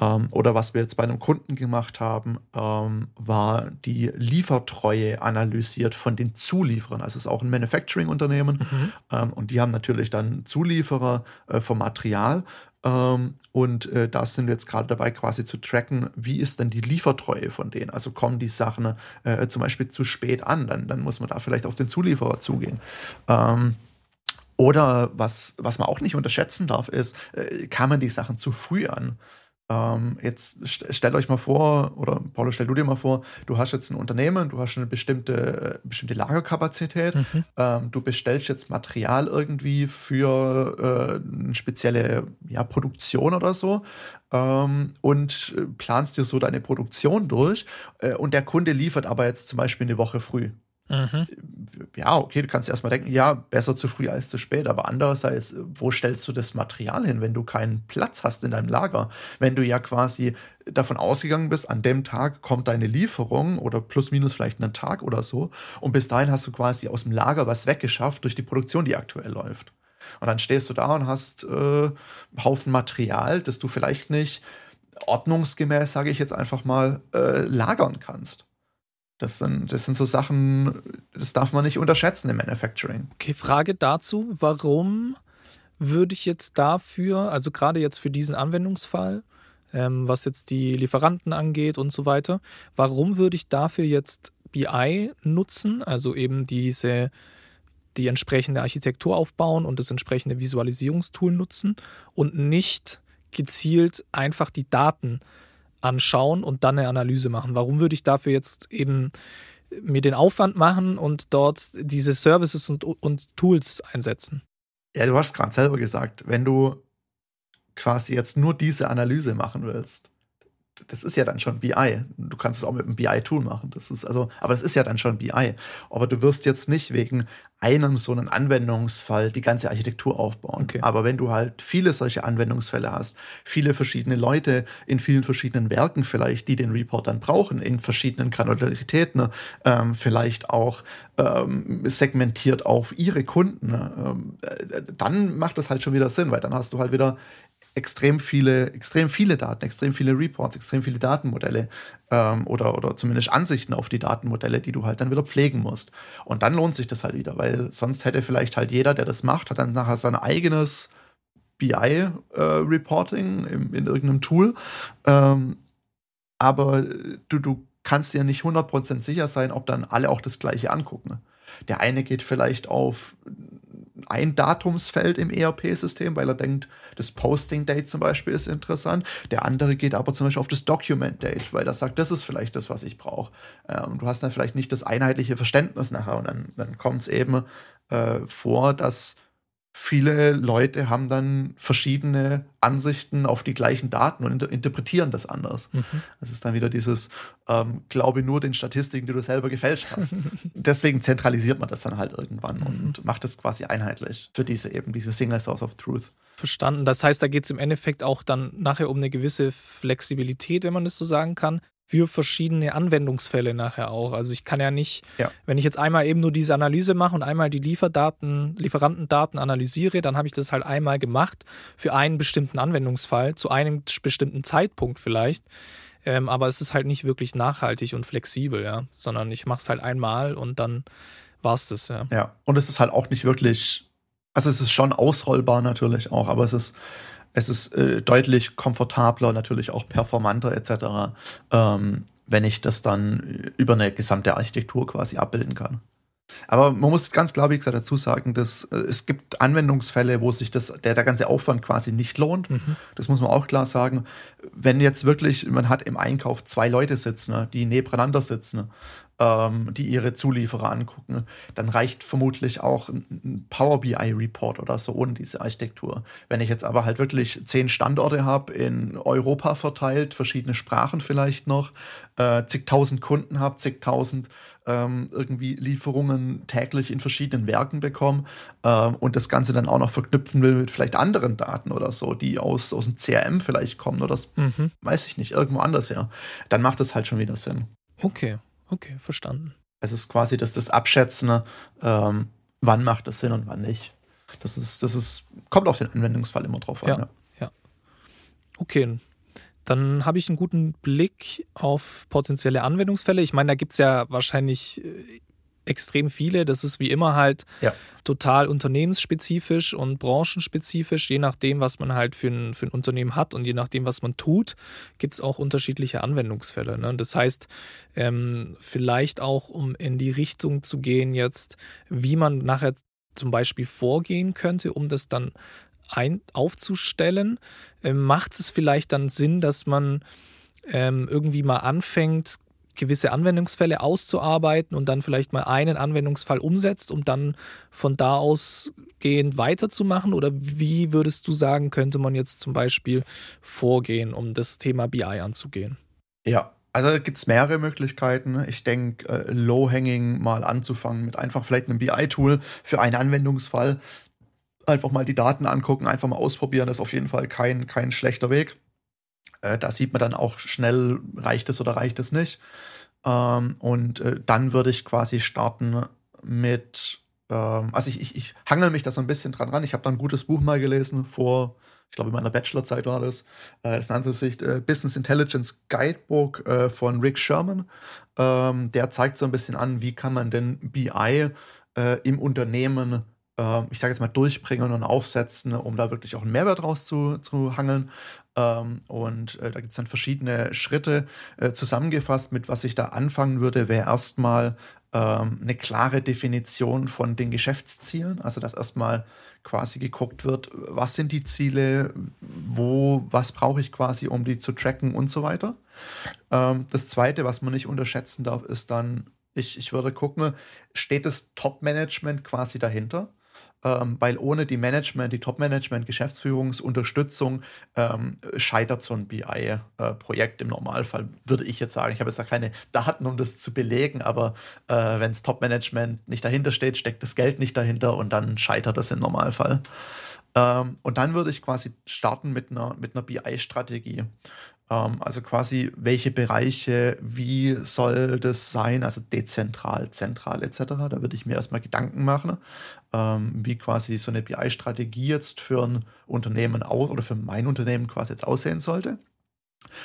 Ähm, oder was wir jetzt bei einem Kunden gemacht haben, ähm, war die Liefertreue analysiert von den Zulieferern. Also es ist auch ein Manufacturing-Unternehmen mhm. ähm, und die haben natürlich dann Zulieferer äh, vom Material ähm, und äh, da sind wir jetzt gerade dabei, quasi zu tracken, wie ist denn die Liefertreue von denen? Also kommen die Sachen äh, zum Beispiel zu spät an, dann, dann muss man da vielleicht auf den Zulieferer zugehen. Ähm, oder was, was man auch nicht unterschätzen darf, ist, äh, kann man die Sachen zu früh an? Ähm, jetzt st stellt euch mal vor, oder Paulo, stell du dir mal vor, du hast jetzt ein Unternehmen, du hast eine bestimmte, bestimmte Lagerkapazität, mhm. ähm, du bestellst jetzt Material irgendwie für äh, eine spezielle ja, Produktion oder so ähm, und äh, planst dir so deine Produktion durch äh, und der Kunde liefert aber jetzt zum Beispiel eine Woche früh. Mhm. ja, okay, du kannst erstmal denken, ja, besser zu früh als zu spät, aber andererseits, wo stellst du das Material hin, wenn du keinen Platz hast in deinem Lager? Wenn du ja quasi davon ausgegangen bist, an dem Tag kommt deine Lieferung oder plus minus vielleicht einen Tag oder so und bis dahin hast du quasi aus dem Lager was weggeschafft durch die Produktion, die aktuell läuft. Und dann stehst du da und hast äh, einen Haufen Material, das du vielleicht nicht ordnungsgemäß, sage ich jetzt einfach mal, äh, lagern kannst. Das sind, das sind so Sachen, das darf man nicht unterschätzen im Manufacturing. Okay, Frage dazu, warum würde ich jetzt dafür, also gerade jetzt für diesen Anwendungsfall, ähm, was jetzt die Lieferanten angeht und so weiter, warum würde ich dafür jetzt BI nutzen, also eben diese die entsprechende Architektur aufbauen und das entsprechende Visualisierungstool nutzen und nicht gezielt einfach die Daten anschauen und dann eine Analyse machen. Warum würde ich dafür jetzt eben mir den Aufwand machen und dort diese Services und, und Tools einsetzen? Ja, du hast gerade selber gesagt, wenn du quasi jetzt nur diese Analyse machen willst, das ist ja dann schon BI. Du kannst es auch mit einem BI-Tool machen. Das ist also, aber das ist ja dann schon BI. Aber du wirst jetzt nicht wegen einem so einen Anwendungsfall die ganze Architektur aufbauen. Okay. Aber wenn du halt viele solche Anwendungsfälle hast, viele verschiedene Leute in vielen verschiedenen Werken vielleicht, die den Report dann brauchen, in verschiedenen Granularitäten, ähm, vielleicht auch ähm, segmentiert auf ihre Kunden, ähm, äh, dann macht das halt schon wieder Sinn, weil dann hast du halt wieder extrem viele, extrem viele Daten, extrem viele Reports, extrem viele Datenmodelle ähm, oder, oder zumindest Ansichten auf die Datenmodelle, die du halt dann wieder pflegen musst. Und dann lohnt sich das halt wieder, weil sonst hätte vielleicht halt jeder, der das macht, hat dann nachher sein eigenes BI-Reporting äh, in, in irgendeinem Tool. Ähm, aber du, du kannst ja nicht 100% sicher sein, ob dann alle auch das gleiche angucken. Der eine geht vielleicht auf ein Datumsfeld im ERP-System, weil er denkt, das Posting-Date zum Beispiel ist interessant. Der andere geht aber zum Beispiel auf das Document-Date, weil er sagt, das ist vielleicht das, was ich brauche. Ähm, du hast dann vielleicht nicht das einheitliche Verständnis nachher und dann, dann kommt es eben äh, vor, dass viele Leute haben dann verschiedene Ansichten auf die gleichen Daten und inter interpretieren das anders. Mhm. Das ist dann wieder dieses, ähm, glaube nur den Statistiken, die du selber gefälscht hast. Deswegen zentralisiert man das dann halt irgendwann mhm. und macht es quasi einheitlich für diese eben, diese Single Source of Truth. Verstanden. Das heißt, da geht es im Endeffekt auch dann nachher um eine gewisse Flexibilität, wenn man das so sagen kann für verschiedene Anwendungsfälle nachher auch. Also ich kann ja nicht, ja. wenn ich jetzt einmal eben nur diese Analyse mache und einmal die Lieferdaten, Lieferantendaten analysiere, dann habe ich das halt einmal gemacht für einen bestimmten Anwendungsfall, zu einem bestimmten Zeitpunkt vielleicht. Ähm, aber es ist halt nicht wirklich nachhaltig und flexibel, ja, sondern ich mache es halt einmal und dann war es das, ja. Ja, und es ist halt auch nicht wirklich, also es ist schon ausrollbar natürlich auch, aber es ist es ist äh, deutlich komfortabler, natürlich auch performanter etc., ähm, wenn ich das dann über eine gesamte Architektur quasi abbilden kann. Aber man muss ganz klar, wie gesagt, dazu sagen, dass äh, es gibt Anwendungsfälle, wo sich das, der, der ganze Aufwand quasi nicht lohnt. Mhm. Das muss man auch klar sagen. Wenn jetzt wirklich, man hat im Einkauf zwei Leute sitzen, die nebeneinander sitzen ähm, die ihre Zulieferer angucken, dann reicht vermutlich auch ein Power BI Report oder so ohne diese Architektur. Wenn ich jetzt aber halt wirklich zehn Standorte habe, in Europa verteilt, verschiedene Sprachen vielleicht noch, äh, zigtausend Kunden habe, zigtausend ähm, irgendwie Lieferungen täglich in verschiedenen Werken bekomme ähm, und das Ganze dann auch noch verknüpfen will mit vielleicht anderen Daten oder so, die aus, aus dem CRM vielleicht kommen oder das mhm. weiß ich nicht, irgendwo anders her, dann macht das halt schon wieder Sinn. Okay. Okay, verstanden. Es ist quasi das, das Abschätzen, ähm, wann macht das Sinn und wann nicht. Das ist, das ist, kommt auf den Anwendungsfall immer drauf an. Ja, ja. ja. Okay, dann habe ich einen guten Blick auf potenzielle Anwendungsfälle. Ich meine, da gibt es ja wahrscheinlich äh, extrem viele. Das ist wie immer halt ja. total unternehmensspezifisch und branchenspezifisch. Je nachdem, was man halt für ein, für ein Unternehmen hat und je nachdem, was man tut, gibt es auch unterschiedliche Anwendungsfälle. Ne? Das heißt, ähm, vielleicht auch, um in die Richtung zu gehen jetzt, wie man nachher zum Beispiel vorgehen könnte, um das dann ein, aufzustellen, äh, macht es vielleicht dann Sinn, dass man ähm, irgendwie mal anfängt, gewisse Anwendungsfälle auszuarbeiten und dann vielleicht mal einen Anwendungsfall umsetzt, um dann von da ausgehend weiterzumachen? Oder wie würdest du sagen, könnte man jetzt zum Beispiel vorgehen, um das Thema BI anzugehen? Ja, Also gibt es mehrere Möglichkeiten. Ich denke, äh, Low-Hanging mal anzufangen mit einfach vielleicht einem BI-Tool für einen Anwendungsfall. Einfach mal die Daten angucken, einfach mal ausprobieren, das ist auf jeden Fall kein, kein schlechter Weg. Äh, da sieht man dann auch schnell, reicht es oder reicht es nicht. Ähm, und äh, dann würde ich quasi starten mit, ähm, also ich, ich, ich hangel mich da so ein bisschen dran ran. Ich habe da ein gutes Buch mal gelesen vor ich glaube in meiner Bachelorzeit war das. Äh, das nannte sich äh, Business Intelligence Guidebook äh, von Rick Sherman. Ähm, der zeigt so ein bisschen an, wie kann man denn BI im Unternehmen ich sage jetzt mal, durchbringen und aufsetzen, um da wirklich auch einen Mehrwert rauszuhangeln. Ähm, und da gibt es dann verschiedene Schritte zusammengefasst. Mit was ich da anfangen würde, wäre erstmal ähm, eine klare Definition von den Geschäftszielen. Also, dass erstmal quasi geguckt wird, was sind die Ziele, wo, was brauche ich quasi, um die zu tracken und so weiter. Ähm, das zweite, was man nicht unterschätzen darf, ist dann, ich, ich würde gucken, steht das Top-Management quasi dahinter? Ähm, weil ohne die Management, die Top-Management, Geschäftsführungsunterstützung ähm, scheitert so ein BI-Projekt äh, im Normalfall, würde ich jetzt sagen. Ich habe jetzt da keine Daten, um das zu belegen, aber äh, wenn das Top-Management nicht dahinter steht, steckt das Geld nicht dahinter und dann scheitert das im Normalfall. Ähm, und dann würde ich quasi starten mit einer, mit einer BI-Strategie. Ähm, also quasi, welche Bereiche, wie soll das sein, also dezentral, zentral etc. Da würde ich mir erstmal Gedanken machen, ähm, wie quasi so eine BI-Strategie jetzt für ein Unternehmen oder für mein Unternehmen quasi jetzt aussehen sollte.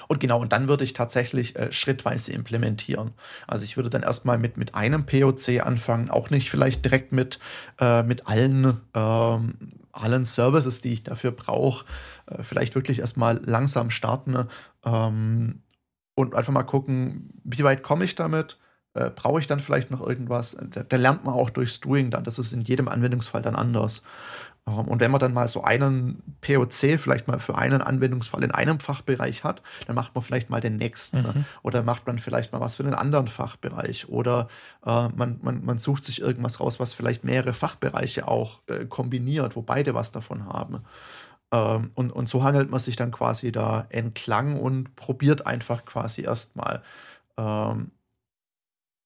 Und genau, und dann würde ich tatsächlich äh, schrittweise implementieren. Also ich würde dann erstmal mit, mit einem POC anfangen, auch nicht vielleicht direkt mit, äh, mit allen, ähm, allen Services, die ich dafür brauche. Äh, vielleicht wirklich erstmal langsam starten ähm, und einfach mal gucken, wie weit komme ich damit. Äh, brauche ich dann vielleicht noch irgendwas? Da, da, lernt man auch durchs Doing dann. Das ist in jedem Anwendungsfall dann anders. Ähm, und wenn man dann mal so einen POC vielleicht mal für einen Anwendungsfall in einem Fachbereich hat, dann macht man vielleicht mal den nächsten. Mhm. Oder macht man vielleicht mal was für einen anderen Fachbereich. Oder äh, man, man, man sucht sich irgendwas raus, was vielleicht mehrere Fachbereiche auch äh, kombiniert, wo beide was davon haben. Ähm, und, und so hangelt man sich dann quasi da entlang und probiert einfach quasi erstmal. Ähm,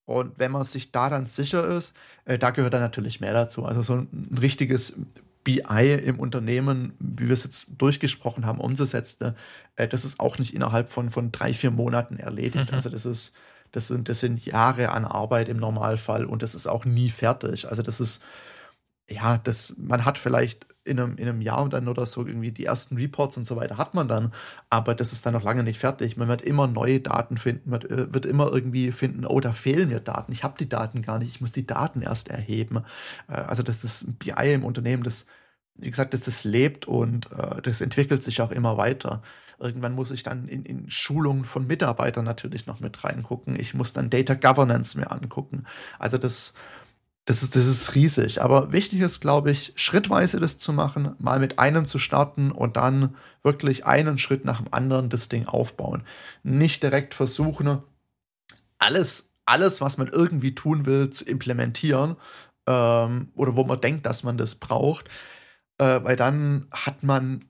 und wenn man sich da dann sicher ist, äh, da gehört dann natürlich mehr dazu. Also so ein, ein richtiges BI im Unternehmen, wie wir es jetzt durchgesprochen haben, umzusetzen, äh, das ist auch nicht innerhalb von, von drei, vier Monaten erledigt. Mhm. Also das ist, das sind, das sind Jahre an Arbeit im Normalfall und das ist auch nie fertig. Also das ist, ja, das, man hat vielleicht in einem, in einem Jahr dann oder so irgendwie die ersten Reports und so weiter hat man dann, aber das ist dann noch lange nicht fertig. Man wird immer neue Daten finden, man äh, wird immer irgendwie finden, oh, da fehlen mir Daten, ich habe die Daten gar nicht, ich muss die Daten erst erheben. Äh, also das ist BI im Unternehmen, das wie gesagt, dass das lebt und äh, das entwickelt sich auch immer weiter. Irgendwann muss ich dann in, in Schulungen von Mitarbeitern natürlich noch mit reingucken. Ich muss dann Data Governance mir angucken. Also das, das ist, das ist riesig. Aber wichtig ist, glaube ich, schrittweise das zu machen, mal mit einem zu starten und dann wirklich einen Schritt nach dem anderen das Ding aufbauen. Nicht direkt versuchen, alles, alles, was man irgendwie tun will, zu implementieren ähm, oder wo man denkt, dass man das braucht äh, weil dann hat man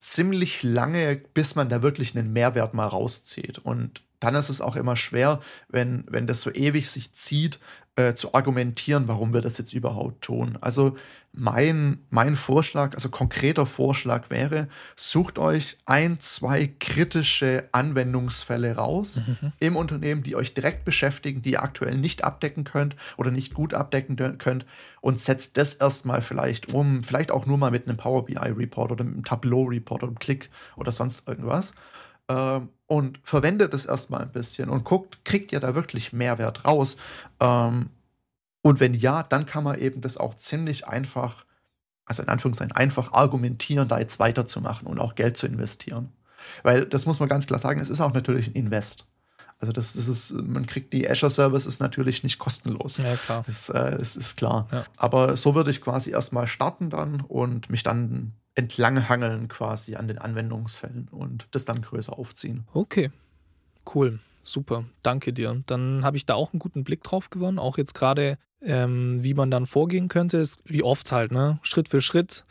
ziemlich lange, bis man da wirklich einen Mehrwert mal rauszieht. Und dann ist es auch immer schwer, wenn, wenn das so ewig sich zieht, äh, zu argumentieren, warum wir das jetzt überhaupt tun. Also mein, mein Vorschlag, also konkreter Vorschlag wäre, sucht euch ein, zwei kritische Anwendungsfälle raus mhm. im Unternehmen, die euch direkt beschäftigen, die ihr aktuell nicht abdecken könnt oder nicht gut abdecken könnt und setzt das erstmal vielleicht um, vielleicht auch nur mal mit einem Power BI Report oder mit einem Tableau Report oder einem Click oder sonst irgendwas. Ähm, und verwendet es erstmal ein bisschen und guckt, kriegt ihr da wirklich Mehrwert raus? Ähm, und wenn ja, dann kann man eben das auch ziemlich einfach, also in Anführungszeichen einfach argumentieren, da jetzt weiterzumachen und auch Geld zu investieren. Weil das muss man ganz klar sagen, es ist auch natürlich ein Invest. Also das, ist, man kriegt die Azure Services natürlich nicht kostenlos. Ja, klar. Das, äh, das ist klar. Ja. Aber so würde ich quasi erstmal starten dann und mich dann entlanghangeln quasi an den Anwendungsfällen und das dann größer aufziehen. Okay, cool. Super, danke dir. Dann habe ich da auch einen guten Blick drauf gewonnen, auch jetzt gerade, ähm, wie man dann vorgehen könnte, ist, wie oft halt, ne? Schritt für Schritt,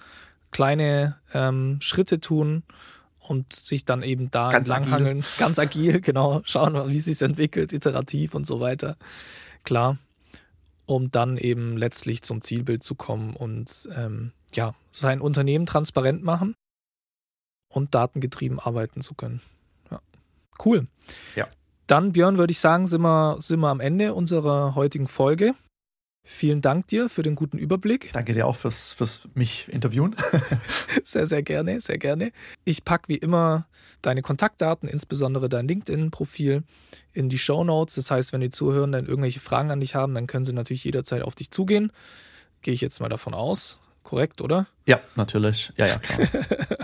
kleine ähm, Schritte tun und sich dann eben da ganz entlanghangeln. Agil. Ganz agil, genau. Schauen, wie sich entwickelt, iterativ und so weiter. Klar. Um dann eben letztlich zum Zielbild zu kommen und ähm, ja, sein Unternehmen transparent machen und datengetrieben arbeiten zu können. Ja. Cool. Ja. Dann, Björn, würde ich sagen, sind wir, sind wir am Ende unserer heutigen Folge. Vielen Dank dir für den guten Überblick. Danke dir auch fürs, fürs mich interviewen. sehr, sehr gerne, sehr gerne. Ich packe wie immer deine Kontaktdaten, insbesondere dein LinkedIn-Profil, in die Show Notes. Das heißt, wenn die Zuhörenden irgendwelche Fragen an dich haben, dann können sie natürlich jederzeit auf dich zugehen. Gehe ich jetzt mal davon aus. Korrekt, oder? Ja, natürlich. Ja, ja, klar.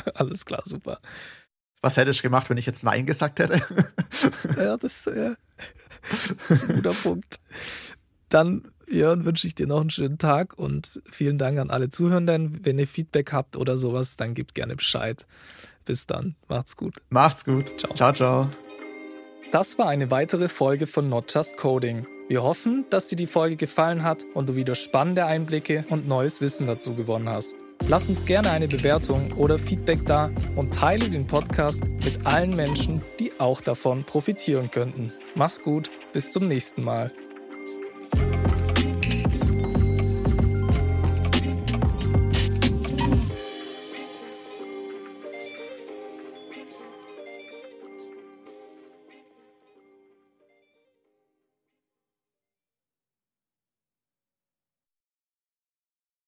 Alles klar, super. Was hättest du gemacht, wenn ich jetzt Nein gesagt hätte? ja, das, ja, das ist ein guter Punkt. Dann, Jörn, wünsche ich dir noch einen schönen Tag und vielen Dank an alle Zuhörenden. Wenn ihr Feedback habt oder sowas, dann gebt gerne Bescheid. Bis dann. Macht's gut. Macht's gut. Ciao. Ciao, ciao. Das war eine weitere Folge von Not Just Coding. Wir hoffen, dass dir die Folge gefallen hat und du wieder spannende Einblicke und neues Wissen dazu gewonnen hast. Lass uns gerne eine Bewertung oder Feedback da und teile den Podcast mit allen Menschen, die auch davon profitieren könnten. Mach's gut, bis zum nächsten Mal.